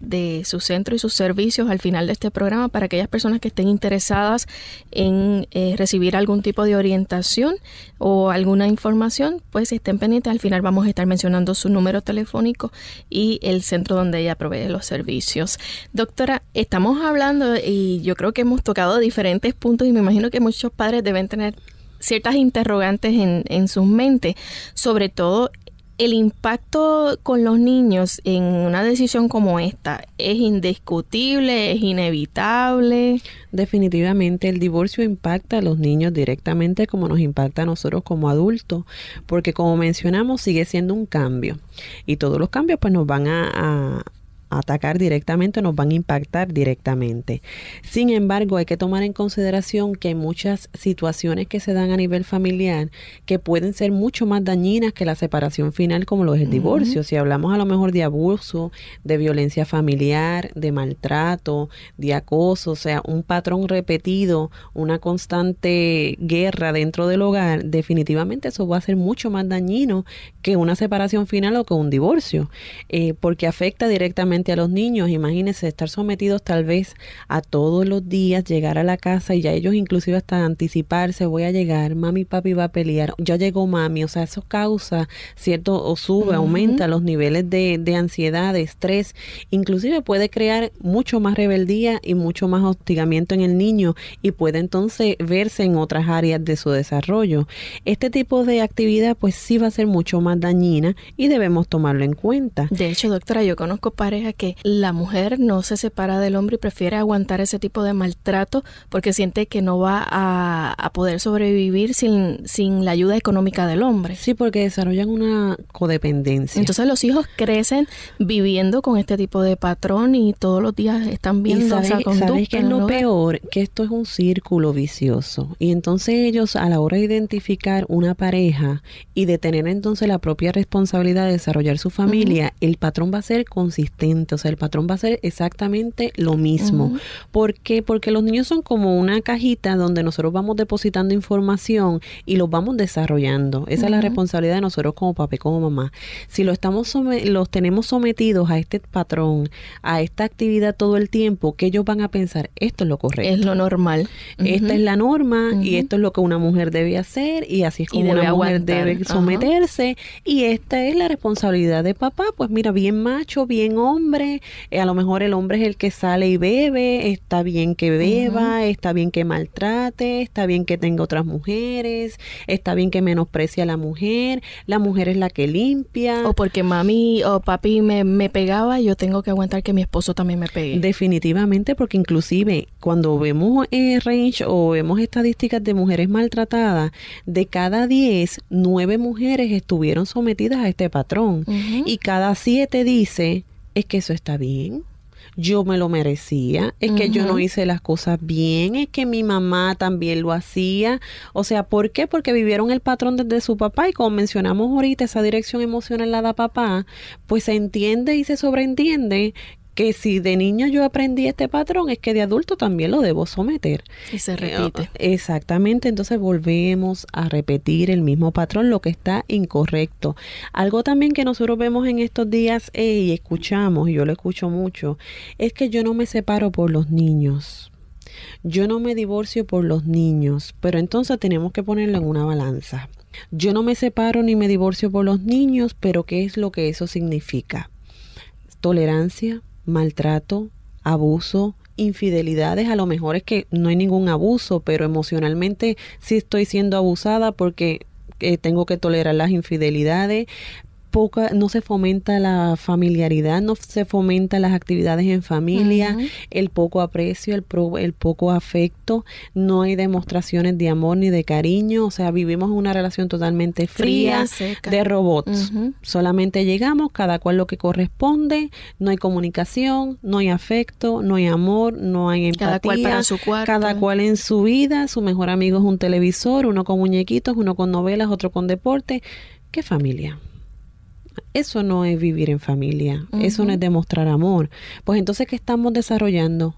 Speaker 1: su centro y sus servicios al final de este programa para aquellas personas que estén interesadas en eh, recibir algún tipo de orientación o alguna información, pues estén pendientes. Al final vamos a estar mencionando su número telefónico y el centro donde ella provee los servicios. Doctora, estamos hablando y yo creo que hemos tocado diferentes puntos y me imagino que muchos padres deben tener ciertas interrogantes en, en sus mentes, sobre todo el impacto con los niños en una decisión como esta es indiscutible, es inevitable.
Speaker 2: Definitivamente el divorcio impacta a los niños directamente como nos impacta a nosotros como adultos, porque como mencionamos sigue siendo un cambio y todos los cambios pues nos van a, atacar directamente o nos van a impactar directamente. Sin embargo, hay que tomar en consideración que hay muchas situaciones que se dan a nivel familiar que pueden ser mucho más dañinas que la separación final como lo es el divorcio. Si hablamos a lo mejor de abuso, de violencia familiar, de maltrato, de acoso, o sea, un patrón repetido, una constante guerra dentro del hogar, definitivamente eso va a ser mucho más dañino que una separación final o que un divorcio, eh, porque afecta directamente a los niños. Imagínense estar sometidos tal vez a todos los días, llegar a la casa y ya ellos inclusive hasta anticiparse, voy a llegar, mami papi va a pelear, ya llegó mami, o sea, eso causa, ¿cierto? O sube, aumenta los niveles de, de ansiedad, de estrés, inclusive puede crear mucho más rebeldía y mucho más hostigamiento en el niño y puede entonces verse en otras áreas de su desarrollo. Este tipo de actividad pues sí va a ser mucho más dañina y debemos tomarlo en cuenta.
Speaker 1: De hecho, doctora, yo conozco parejas que la mujer no se separa del hombre y prefiere aguantar ese tipo de maltrato porque siente que no va a, poder sobrevivir sin, sin la ayuda económica del hombre.
Speaker 2: Sí, porque desarrollan una codependencia.
Speaker 1: Entonces los hijos crecen viviendo con este tipo de patrón y todos los días están viendo esa conducta. ¿Sabes
Speaker 2: que es lo peor? Que esto es un círculo vicioso. Y entonces ellos a la hora de identificar una pareja y de tener entonces la propia responsabilidad de desarrollar su familia, el patrón va a ser consistente o sea, el patrón va a ser exactamente lo mismo. ¿Por qué? Porque los niños son como una cajita donde nosotros vamos depositando información y los vamos desarrollando. Esa es la responsabilidad de nosotros como papá y como mamá. Si lo estamos los tenemos sometidos a este patrón, a esta actividad todo el tiempo, que ellos van a pensar, esto es lo correcto.
Speaker 1: Es lo normal.
Speaker 2: Esta es la norma y esto es lo que una mujer debe hacer y así es como una mujer debe someterse y esta es la responsabilidad de papá, pues mira, bien macho, bien hombre, hombre, eh, a lo mejor el hombre es el que sale y bebe, está bien que beba, está bien que maltrate, está bien que tenga otras mujeres, está bien que menosprecie a la mujer, la mujer es la que limpia.
Speaker 1: O porque mami o papi me, me pegaba, yo tengo que aguantar que mi esposo también me pegue.
Speaker 2: Definitivamente, porque inclusive cuando vemos eh, range o vemos estadísticas de mujeres maltratadas, de cada 10, 9 mujeres estuvieron sometidas a este patrón y cada 7 dice es que eso está bien. Yo me lo merecía, es que yo no hice las cosas bien, es que mi mamá también lo hacía. O sea, ¿por qué? Porque vivieron el patrón desde su papá y como mencionamos ahorita, esa dirección emocional la da papá, pues se entiende y se sobreentiende que si de niño yo aprendí este patrón, es que de adulto también lo debo someter.
Speaker 1: Y se repite.
Speaker 2: Eh, exactamente, entonces volvemos a repetir el mismo patrón, lo que está incorrecto. Algo también que nosotros vemos en estos días eh, y escuchamos, y yo lo escucho mucho, es que yo no me separo por los niños. Yo no me divorcio por los niños, pero entonces tenemos que ponerlo en una balanza. Yo no me separo ni me divorcio por los niños, pero ¿qué es lo que eso significa? Tolerancia, maltrato, abuso, infidelidades, a lo mejor es que no hay ningún abuso, pero emocionalmente sí estoy siendo abusada porque eh, tengo que tolerar las infidelidades, poca, no se fomenta la familiaridad, no se fomenta las actividades en familia, el poco aprecio, el, el poco afecto, no hay demostraciones de amor ni de cariño, o sea, vivimos una relación totalmente fría, de robots. Solamente llegamos, cada cual lo que corresponde, no hay comunicación, no hay afecto, no hay amor, no hay empatía.
Speaker 1: Cada cual para su cuarto.
Speaker 2: Cada cual en su vida, su mejor amigo es un televisor, uno con muñequitos, uno con novelas, otro con deporte. ¿Qué familia? Eso no es vivir en familia, eso no es demostrar amor. Pues entonces, ¿qué estamos desarrollando?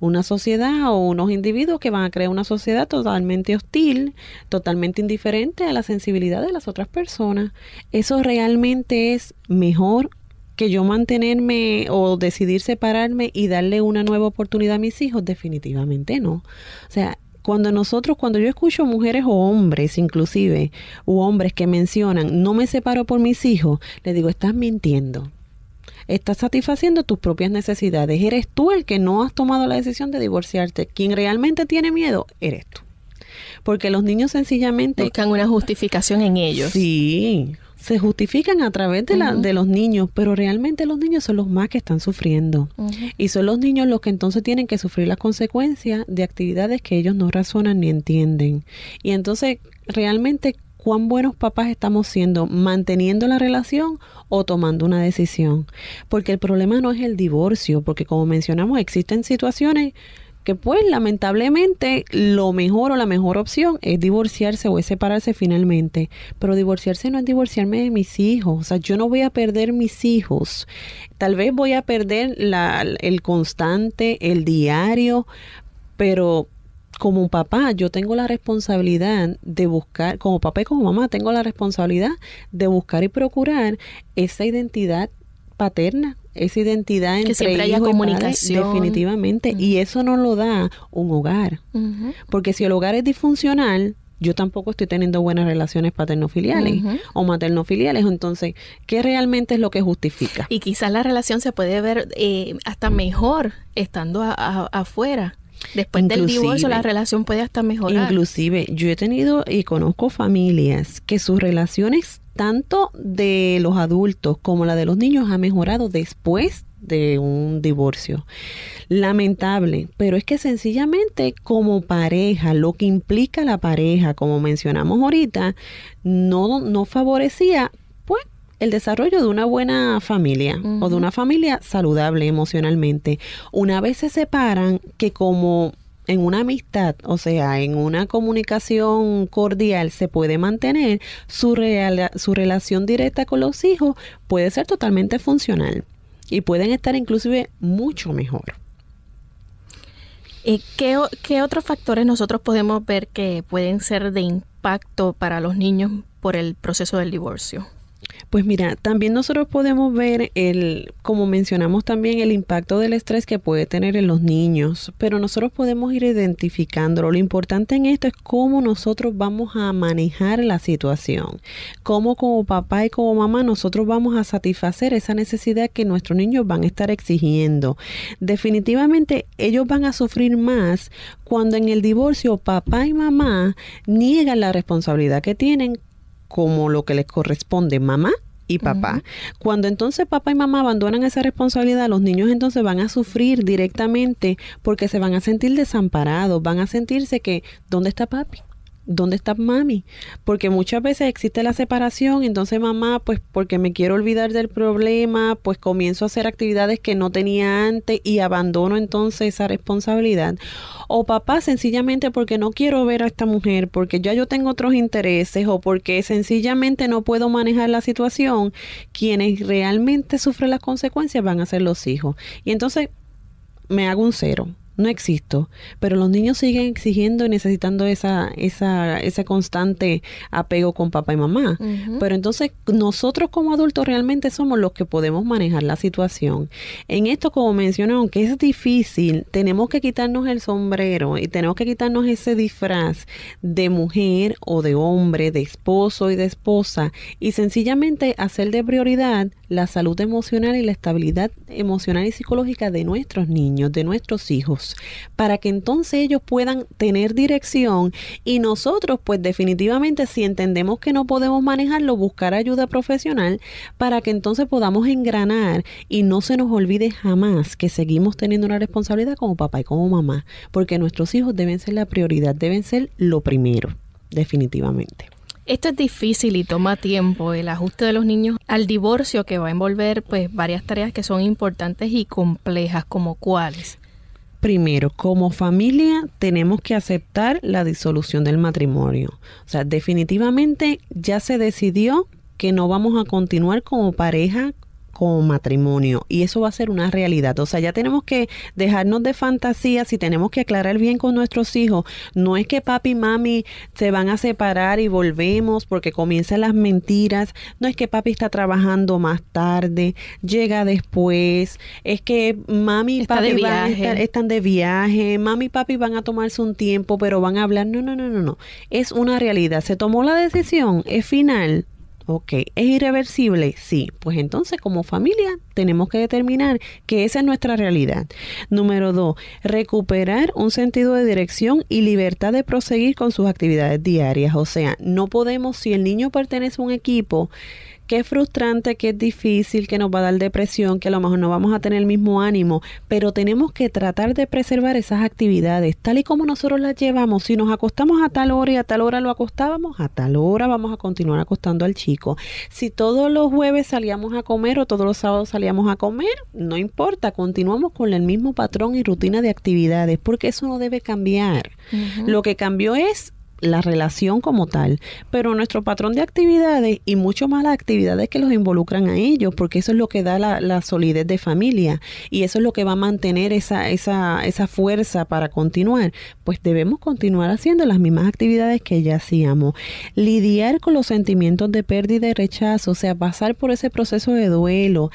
Speaker 2: Una sociedad o unos individuos que van a crear una sociedad totalmente hostil, totalmente indiferente a la sensibilidad de las otras personas. ¿Eso realmente es mejor que yo mantenerme o decidir separarme y darle una nueva oportunidad a mis hijos? Definitivamente no. O sea, cuando nosotros, cuando yo escucho mujeres o hombres inclusive, u hombres que mencionan, no me separo por mis hijos, le digo, estás mintiendo. Estás satisfaciendo tus propias necesidades. Eres tú el que no has tomado la decisión de divorciarte. Quien realmente tiene miedo, eres tú. Porque los niños sencillamente...
Speaker 1: Buscan una justificación en ellos.
Speaker 2: Sí, se justifican a través de, la, de los niños, pero realmente los niños son los más que están sufriendo. Y son los niños los que entonces tienen que sufrir las consecuencias de actividades que ellos no razonan ni entienden. Y entonces, realmente, ¿cuán buenos papás estamos siendo manteniendo la relación o tomando una decisión? Porque el problema no es el divorcio, porque como mencionamos, existen situaciones pues lamentablemente lo mejor o la mejor opción es divorciarse o es separarse finalmente, pero divorciarse no es divorciarme de mis hijos, o sea, yo no voy a perder mis hijos, tal vez voy a perder el constante, el diario, pero como papá yo tengo la responsabilidad de buscar, como papá y como mamá tengo la responsabilidad de buscar y procurar esa identidad paterna esa identidad entre
Speaker 1: que siempre haya comunicación
Speaker 2: definitivamente y eso no lo da un hogar porque si el hogar es disfuncional yo tampoco estoy teniendo buenas relaciones paternofiliales o maternofiliales. Entonces, ¿qué realmente es lo que justifica?
Speaker 1: Y quizás la relación se puede ver eh, hasta mejor estando afuera. Después del divorcio la relación puede hasta mejorar.
Speaker 2: Inclusive yo he tenido y conozco familias que sus relaciones tanto de los adultos como la de los niños ha mejorado después de un divorcio. Lamentable, pero es que sencillamente como pareja, lo que implica la pareja, como mencionamos ahorita, no, no favorecía el desarrollo de una buena familia o de una familia saludable emocionalmente. Una vez se separan, que como en una amistad, o sea, en una comunicación cordial se puede mantener, su, su relación directa con los hijos puede ser totalmente funcional y pueden estar inclusive mucho mejor.
Speaker 1: ¿Y qué, qué otros factores nosotros podemos ver que pueden ser de impacto para los niños por el proceso del divorcio?
Speaker 2: Pues mira, también nosotros podemos ver el, como mencionamos también, el impacto del estrés que puede tener en los niños, pero nosotros podemos ir identificándolo. Lo importante en esto es cómo nosotros vamos a manejar la situación, cómo como papá y como mamá nosotros vamos a satisfacer esa necesidad que nuestros niños van a estar exigiendo. Definitivamente ellos van a sufrir más cuando en el divorcio papá y mamá niegan la responsabilidad que tienen como lo que les corresponde mamá y papá. Cuando entonces papá y mamá abandonan esa responsabilidad, los niños entonces van a sufrir directamente porque se van a sentir desamparados, van a sentirse que, ¿dónde está papi? ¿Dónde está mami? Porque muchas veces existe la separación, entonces mamá, pues porque me quiero olvidar del problema, pues comienzo a hacer actividades que no tenía antes y abandono entonces esa responsabilidad. O papá, sencillamente porque no quiero ver a esta mujer, porque ya yo tengo otros intereses o porque sencillamente no puedo manejar la situación, quienes realmente sufren las consecuencias van a ser los hijos. Y entonces me hago un cero no existo, pero los niños siguen exigiendo y necesitando esa, esa, ese constante apego con papá y mamá. Pero entonces nosotros como adultos realmente somos los que podemos manejar la situación. En esto, como mencioné, aunque es difícil, tenemos que quitarnos el sombrero y tenemos que quitarnos ese disfraz de mujer o de hombre, de esposo y de esposa y sencillamente hacer de prioridad la salud emocional y la estabilidad emocional y psicológica de nuestros niños, de nuestros hijos, para que entonces ellos puedan tener dirección y nosotros pues definitivamente si entendemos que no podemos manejarlo, buscar ayuda profesional para que entonces podamos engranar y no se nos olvide jamás que seguimos teniendo una responsabilidad como papá y como mamá, porque nuestros hijos deben ser la prioridad, deben ser lo primero, definitivamente.
Speaker 1: Esto es difícil y toma tiempo, el ajuste de los niños al divorcio que va a envolver pues varias tareas que son importantes y complejas, como cuáles.
Speaker 2: Primero, como familia tenemos que aceptar la disolución del matrimonio. O sea, definitivamente ya se decidió que no vamos a continuar como pareja como matrimonio y eso va a ser una realidad. O sea, ya tenemos que dejarnos de fantasías y tenemos que aclarar bien con nuestros hijos. No es que papi y mami se van a separar y volvemos porque comienzan las mentiras. No es que papi está trabajando más tarde, llega después. Es que mami y papi van están de viaje. Mami y papi van a tomarse un tiempo, pero van a hablar. No, no, no, no, no. Es una realidad. Se tomó la decisión, es final Ok, ¿es irreversible? Sí, pues entonces como familia tenemos que determinar que esa es nuestra realidad. Número dos, recuperar un sentido de dirección y libertad de proseguir con sus actividades diarias. O sea, no podemos, si el niño pertenece a un equipo, que es frustrante, que es difícil, que nos va a dar depresión, que a lo mejor no vamos a tener el mismo ánimo, pero tenemos que tratar de preservar esas actividades tal y como nosotros las llevamos. Si nos acostamos a tal hora y a tal hora lo acostábamos, a tal hora vamos a continuar acostando al chico. Si todos los jueves salíamos a comer o todos los sábados salíamos a comer, no importa, continuamos con el mismo patrón y rutina de actividades, porque eso no debe cambiar. Lo que cambió es la relación como tal, pero nuestro patrón de actividades y mucho más las actividades que los involucran a ellos, porque eso es lo que da la, solidez de familia y eso es lo que va a mantener esa, esa, esa fuerza para continuar, pues debemos continuar haciendo las mismas actividades que ya hacíamos. Lidiar con los sentimientos de pérdida y rechazo, o sea, pasar por ese proceso de duelo,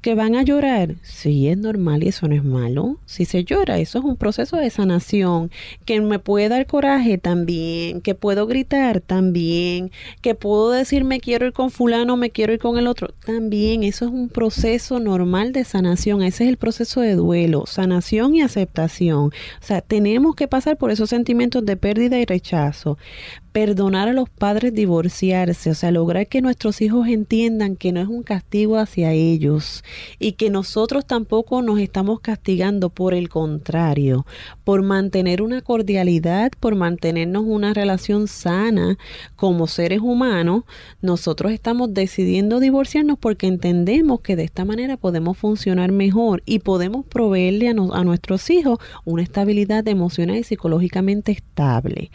Speaker 2: que van a llorar, sí es normal y eso no es malo. Si se llora, eso es un proceso de sanación. Que me puede dar coraje también, que puedo gritar también, que puedo decir me quiero ir con fulano, me quiero ir con el otro, también. Eso es un proceso normal de sanación. Ese es el proceso de duelo, sanación y aceptación. O sea, tenemos que pasar por esos sentimientos de pérdida y rechazo perdonar a los padres divorciarse, o sea, lograr que nuestros hijos entiendan que no es un castigo hacia ellos y que nosotros tampoco nos estamos castigando, por el contrario, por mantener una cordialidad, por mantenernos una relación sana como seres humanos, nosotros estamos decidiendo divorciarnos porque entendemos que de esta manera podemos funcionar mejor y podemos proveerle a, a nuestros hijos una estabilidad emocional y psicológicamente estable.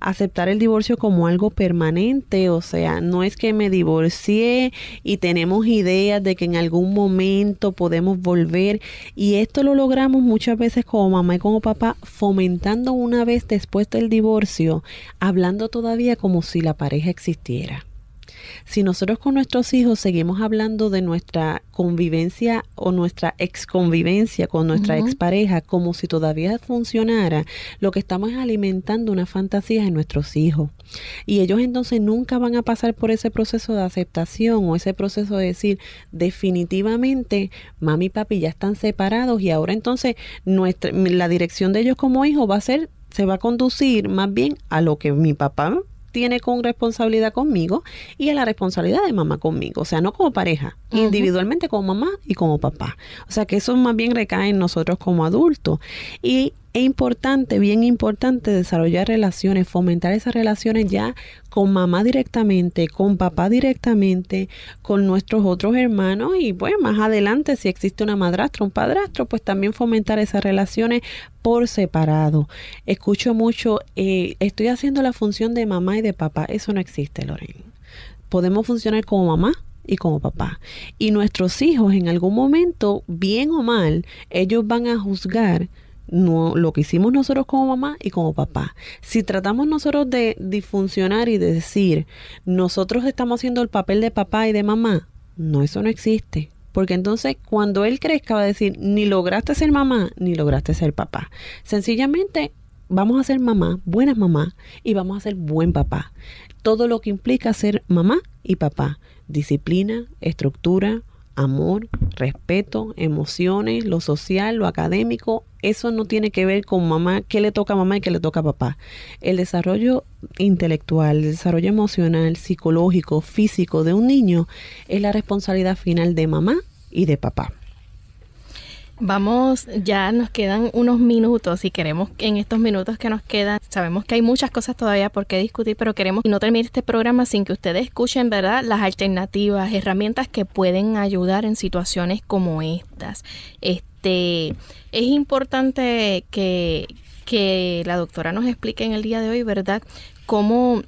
Speaker 2: Aceptar el divorcio como algo permanente, o sea, no es que me divorcié y tenemos ideas de que en algún momento podemos volver y esto lo logramos muchas veces como mamá y como papá fomentando una vez después del divorcio, hablando todavía como si la pareja existiera. Si nosotros con nuestros hijos seguimos hablando de nuestra convivencia o nuestra exconvivencia con nuestra expareja como si todavía funcionara, lo que estamos es alimentando una fantasía en nuestros hijos. Y ellos entonces nunca van a pasar por ese proceso de aceptación o ese proceso de decir definitivamente mami y papi ya están separados y ahora entonces nuestra, la dirección de ellos como hijos va a ser se va a conducir más bien a lo que mi papá tiene con responsabilidad conmigo y a la responsabilidad de mamá conmigo, o sea, no como pareja, individualmente como mamá y como papá. O sea, que eso más bien recae en nosotros como adultos. Y es importante, bien importante, desarrollar relaciones, fomentar esas relaciones ya con mamá directamente, con papá directamente, con nuestros otros hermanos y pues más adelante si existe una madrastra, un padrastro, pues también fomentar esas relaciones por separado. Escucho mucho, eh, estoy haciendo la función de mamá y de papá, eso no existe, Lorena. Podemos funcionar como mamá, y como papá. Y nuestros hijos en algún momento, bien o mal, ellos van a juzgar lo que hicimos nosotros como mamá y como papá. Si tratamos nosotros de disfuncionar y de decir, nosotros estamos haciendo el papel de papá y de mamá, no, eso no existe. Porque entonces cuando él crezca va a decir, ni lograste ser mamá, ni lograste ser papá. Sencillamente vamos a ser mamá, buenas mamá, y vamos a ser buen papá. Todo lo que implica ser mamá y papá. Disciplina, estructura, amor, respeto, emociones, lo social, lo académico, eso no tiene que ver con mamá, qué le toca a mamá y qué le toca a papá. El desarrollo intelectual, el desarrollo emocional, psicológico, físico de un niño es la responsabilidad final de mamá y de papá.
Speaker 1: Vamos, ya nos quedan unos minutos y queremos en estos minutos que nos quedan, sabemos que hay muchas cosas todavía por qué discutir, pero queremos no terminar este programa sin que ustedes escuchen, ¿verdad?, las alternativas, herramientas que pueden ayudar en situaciones como estas. Este, es importante que, que la doctora nos explique en el día de hoy, ¿verdad?, cómo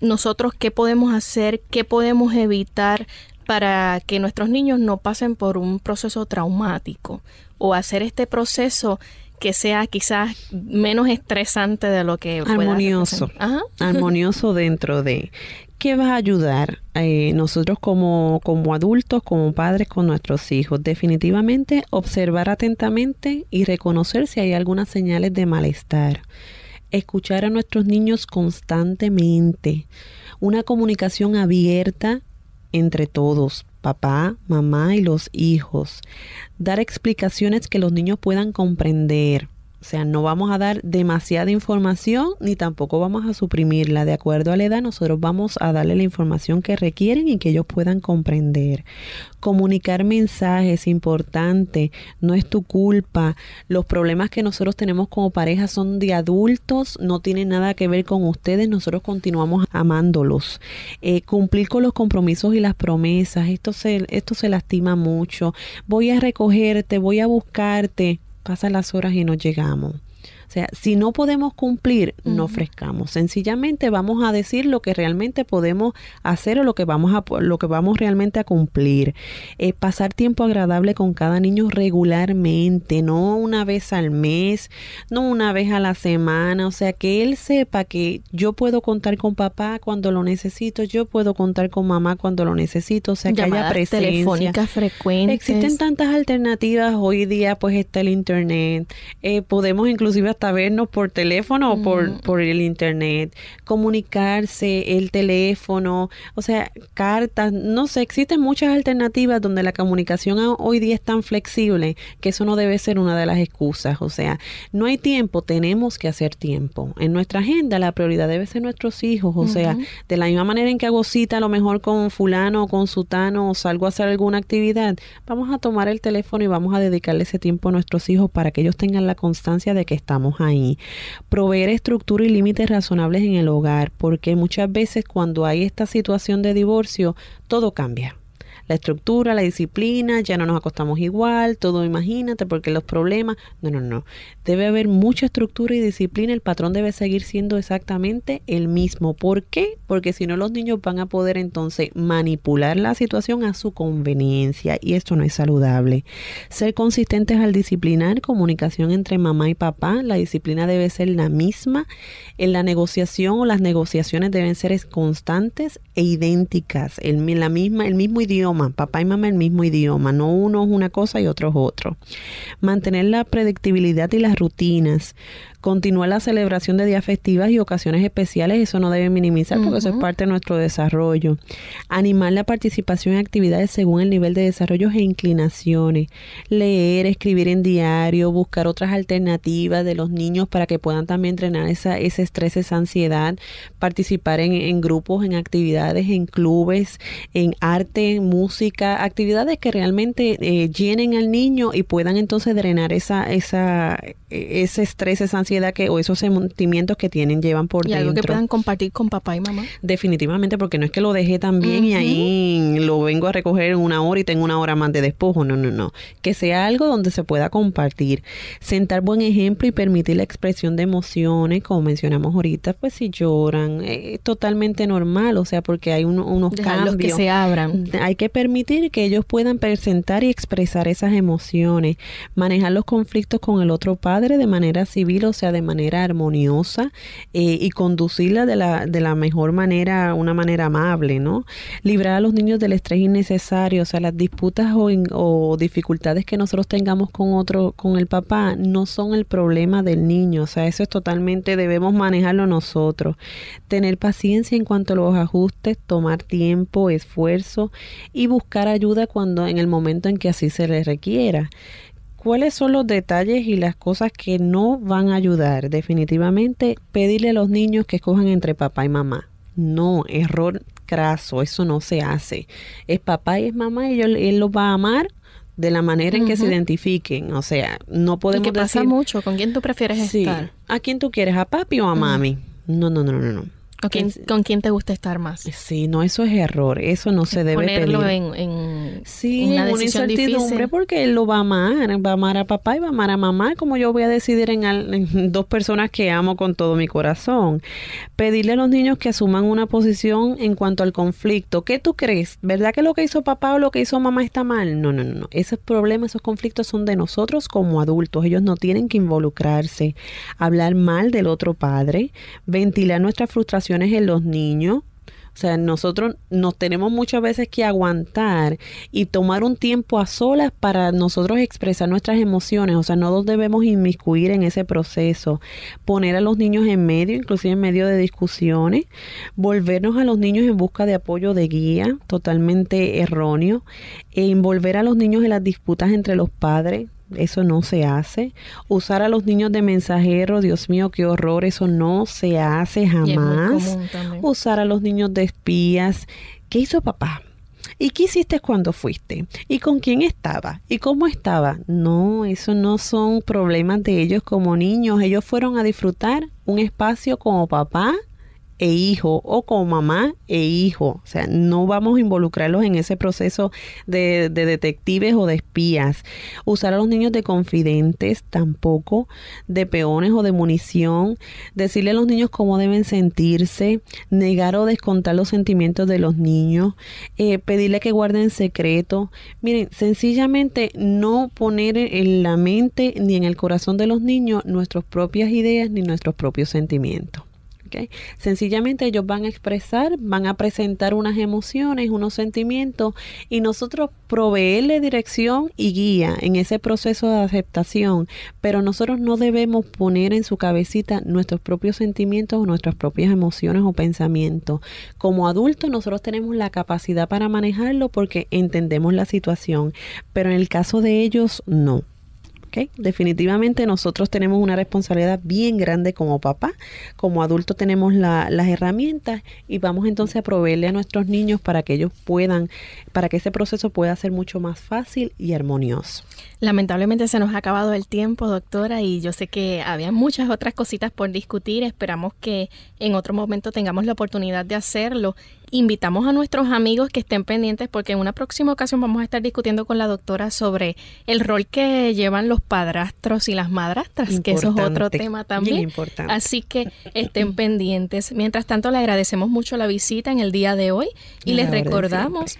Speaker 1: nosotros qué podemos hacer, qué podemos evitar para que nuestros niños no pasen por un proceso traumático o hacer este proceso que sea quizás menos estresante de lo que
Speaker 2: armonioso. Armonioso <laughs> dentro de qué va a ayudar eh, nosotros como, como adultos como padres con nuestros hijos. Definitivamente observar atentamente y reconocer si hay algunas señales de malestar. Escuchar a nuestros niños constantemente. Una comunicación abierta entre todos, papá, mamá y los hijos. Dar explicaciones que los niños puedan comprender. O sea, no vamos a dar demasiada información ni tampoco vamos a suprimirla. De acuerdo a la edad, nosotros vamos a darle la información que requieren y que ellos puedan comprender. Comunicar mensajes, importante, no es tu culpa. Los problemas que nosotros tenemos como pareja son de adultos, no tienen nada que ver con ustedes, nosotros continuamos amándolos. Eh, cumplir con los compromisos y las promesas, esto se, esto se lastima mucho. Voy a recogerte, voy a buscarte pasan las horas y no llegamos. O sea, si no podemos cumplir, no ofrezcamos. Sencillamente vamos a decir lo que realmente podemos hacer o lo que vamos a lo que vamos realmente a cumplir. Eh, pasar tiempo agradable con cada niño regularmente, no una vez al mes, no una vez a la semana. O sea, que él sepa que yo puedo contar con papá cuando lo necesito, yo puedo contar con mamá cuando lo necesito. O sea, que haya presencia.
Speaker 1: telefónicas frecuentes.
Speaker 2: Existen tantas alternativas hoy día, pues está el internet. Eh, podemos inclusive hasta vernos por teléfono o por, por el internet, comunicarse, el teléfono, o sea, cartas, no sé, existen muchas alternativas donde la comunicación hoy día es tan flexible que eso no debe ser una de las excusas, o sea, no hay tiempo, tenemos que hacer tiempo. En nuestra agenda la prioridad debe ser nuestros hijos, o sea, de la misma manera en que hago cita a lo mejor con fulano o con sutano o salgo a hacer alguna actividad, vamos a tomar el teléfono y vamos a dedicarle ese tiempo a nuestros hijos para que ellos tengan la constancia de que estamos ahí. Proveer estructura y límites razonables en el hogar, porque muchas veces cuando hay esta situación de divorcio, todo cambia la estructura, la disciplina, ya no nos acostamos igual, todo imagínate, porque los problemas, no, no, no. Debe haber mucha estructura y disciplina, el patrón debe seguir siendo exactamente el mismo. ¿Por qué? Porque si no los niños van a poder entonces manipular la situación a su conveniencia y esto no es saludable. Ser consistentes al disciplinar, comunicación entre mamá y papá, la disciplina debe ser la misma, en la negociación o las negociaciones deben ser constantes e idénticas, la misma, el mismo idioma papá y mamá el mismo idioma, no uno es una cosa y otro es otro. Mantener la predictibilidad y las rutinas, Continúa la celebración de días festivas y ocasiones especiales, eso no debe minimizar porque eso es parte de nuestro desarrollo. Animar la participación en actividades según el nivel de desarrollo e inclinaciones. Leer, escribir en diario, buscar otras alternativas de los niños para que puedan también entrenar esa, ese estrés, esa ansiedad. Participar en, grupos, en actividades, en clubes, en arte, música, actividades que realmente eh, llenen al niño y puedan entonces drenar esa, esa, ese estrés, esa ansiedad que o esos sentimientos que tienen llevan por
Speaker 1: y
Speaker 2: dentro.
Speaker 1: algo que puedan compartir con papá y mamá.
Speaker 2: Definitivamente, porque no es que lo dejé tan bien y ahí lo vengo a recoger en una hora y tengo una hora más de despojo. No, no, no. Que sea algo donde se pueda compartir. Sentar buen ejemplo y permitir la expresión de emociones, como mencionamos ahorita, pues si lloran, es totalmente normal, o sea, porque hay unos cambios.
Speaker 1: que se abran.
Speaker 2: Hay que permitir que ellos puedan presentar y expresar esas emociones, manejar los conflictos con el otro padre de manera civil, o sea, de manera armoniosa eh, y conducirla de la, de la mejor manera, una manera amable, ¿no? Librar a los niños del estrés innecesario, o sea, las disputas o, o dificultades que nosotros tengamos con otro, con el papá, no son el problema del niño, o sea, eso es totalmente, debemos manejarlo nosotros. Tener paciencia en cuanto a los ajustes, tomar tiempo, esfuerzo y buscar ayuda cuando en el momento en que así se le requiera. ¿Cuáles son los detalles y las cosas que no van a ayudar? Definitivamente pedirle a los niños que escojan entre papá y mamá. No, error craso, eso no se hace. Es papá y es mamá y él los va a amar de la manera en que se identifiquen. O sea, no podemos
Speaker 1: y que pasa mucho. ¿Con quién tú prefieres estar?
Speaker 2: ¿A quién tú quieres? ¿A papi o a mami? No, no, no, no, no.
Speaker 1: ¿Con quién, te gusta estar más?
Speaker 2: Sí, no, eso es error, eso no se debe
Speaker 1: Ponerlo
Speaker 2: pedir.
Speaker 1: En, en,
Speaker 2: sí, una, incertidumbre porque él lo va a amar, va a amar a papá y va a amar a mamá, como yo voy a decidir en, <laughs> dos personas que amo con todo mi corazón. Pedirle a los niños que asuman una posición en cuanto al conflicto. ¿Qué tú crees? ¿Verdad que lo que hizo papá o lo que hizo mamá está mal? No, no, no, no. Esos problemas, esos conflictos son de nosotros como adultos. Ellos no tienen que involucrarse, hablar mal del otro padre, ventilar nuestras en los niños. O sea, nosotros nos tenemos muchas veces que aguantar y tomar un tiempo a solas para nosotros expresar nuestras emociones. O sea, no nos debemos inmiscuir en ese proceso. Poner a los niños en medio, inclusive en medio de discusiones. Volvernos a los niños en busca de apoyo de guía, totalmente erróneo. E envolver a los niños en las disputas entre los padres eso no se hace. Usar a los niños de mensajero, Dios mío, qué horror, eso no se hace jamás. Usar a los niños de espías. ¿Qué hizo papá? ¿Y qué hiciste cuando fuiste? ¿Y con quién estaba? ¿Y cómo estaba? No, eso no son problemas de ellos como niños. Ellos fueron a disfrutar un espacio como papá e hijo o como mamá e hijo. O sea, no vamos a involucrarlos en ese proceso de, de, detectives o de espías. Usar a los niños de confidentes tampoco, de peones o de munición. Decirle a los niños cómo deben sentirse. Negar o descontar los sentimientos de los niños. Eh, pedirle que guarden secreto. Miren, sencillamente no poner en la mente ni en el corazón de los niños nuestras propias ideas ni nuestros propios sentimientos. Sencillamente ellos van a expresar, van a presentar unas emociones, unos sentimientos y nosotros proveerle dirección y guía en ese proceso de aceptación, pero nosotros no debemos poner en su cabecita nuestros propios sentimientos o nuestras propias emociones o pensamientos. Como adultos nosotros tenemos la capacidad para manejarlo porque entendemos la situación, pero en el caso de ellos no. Definitivamente nosotros tenemos una responsabilidad bien grande como papá, como adultos tenemos las herramientas y vamos entonces a proveerle a nuestros niños para que ellos puedan, para que ese proceso pueda ser mucho más fácil y armonioso.
Speaker 1: Lamentablemente se nos ha acabado el tiempo, doctora, y yo sé que había muchas otras cositas por discutir. Esperamos que en otro momento tengamos la oportunidad de hacerlo. Invitamos a nuestros amigos que estén pendientes porque en una próxima ocasión vamos a estar discutiendo con la doctora sobre el rol que llevan los padrastros y las madrastras, que eso es otro tema también. Así que estén pendientes. Mientras tanto, le agradecemos mucho la visita en el día de hoy y les recordamos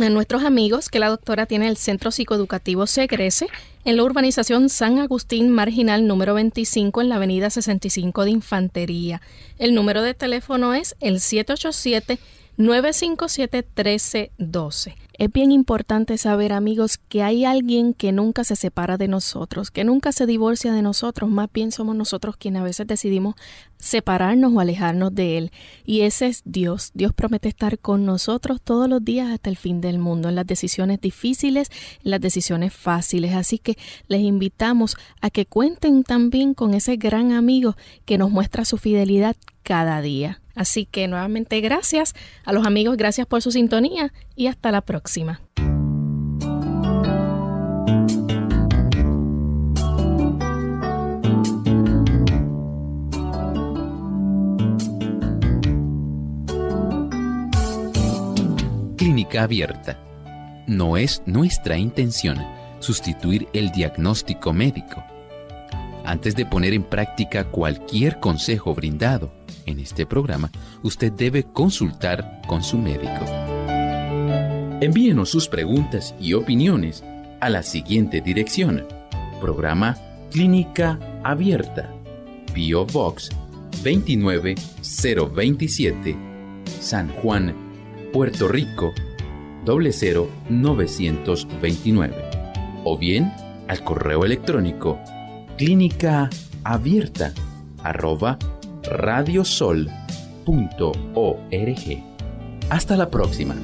Speaker 1: a nuestros amigos que la doctora tiene el Centro Psicoeducativo Segrese en la urbanización San Agustín Marginal número 25 en la avenida 65 de Infantería. El número de teléfono es el 787 957 1312. Es bien importante saber, amigos, que hay alguien que nunca se separa de nosotros, que nunca se divorcia de nosotros, más bien somos nosotros quienes a veces decidimos separarnos o alejarnos de Él. Y ese es Dios. Dios promete estar con nosotros todos los días hasta el fin del mundo, en las decisiones difíciles, en las decisiones fáciles. Así que les invitamos a que cuenten también con ese gran amigo que nos muestra su fidelidad cada día. Así que nuevamente gracias a los amigos, gracias por su sintonía y hasta la próxima.
Speaker 5: Clínica abierta. No es nuestra intención sustituir el diagnóstico médico. Antes de poner en práctica cualquier consejo brindado, en este programa, usted debe consultar con su médico. Envíenos sus preguntas y opiniones a la siguiente dirección. Programa Clínica Abierta, Bio Box 29027, San Juan, Puerto Rico 00929. O bien al correo electrónico clínica abierta radiosol.org. Hasta la próxima.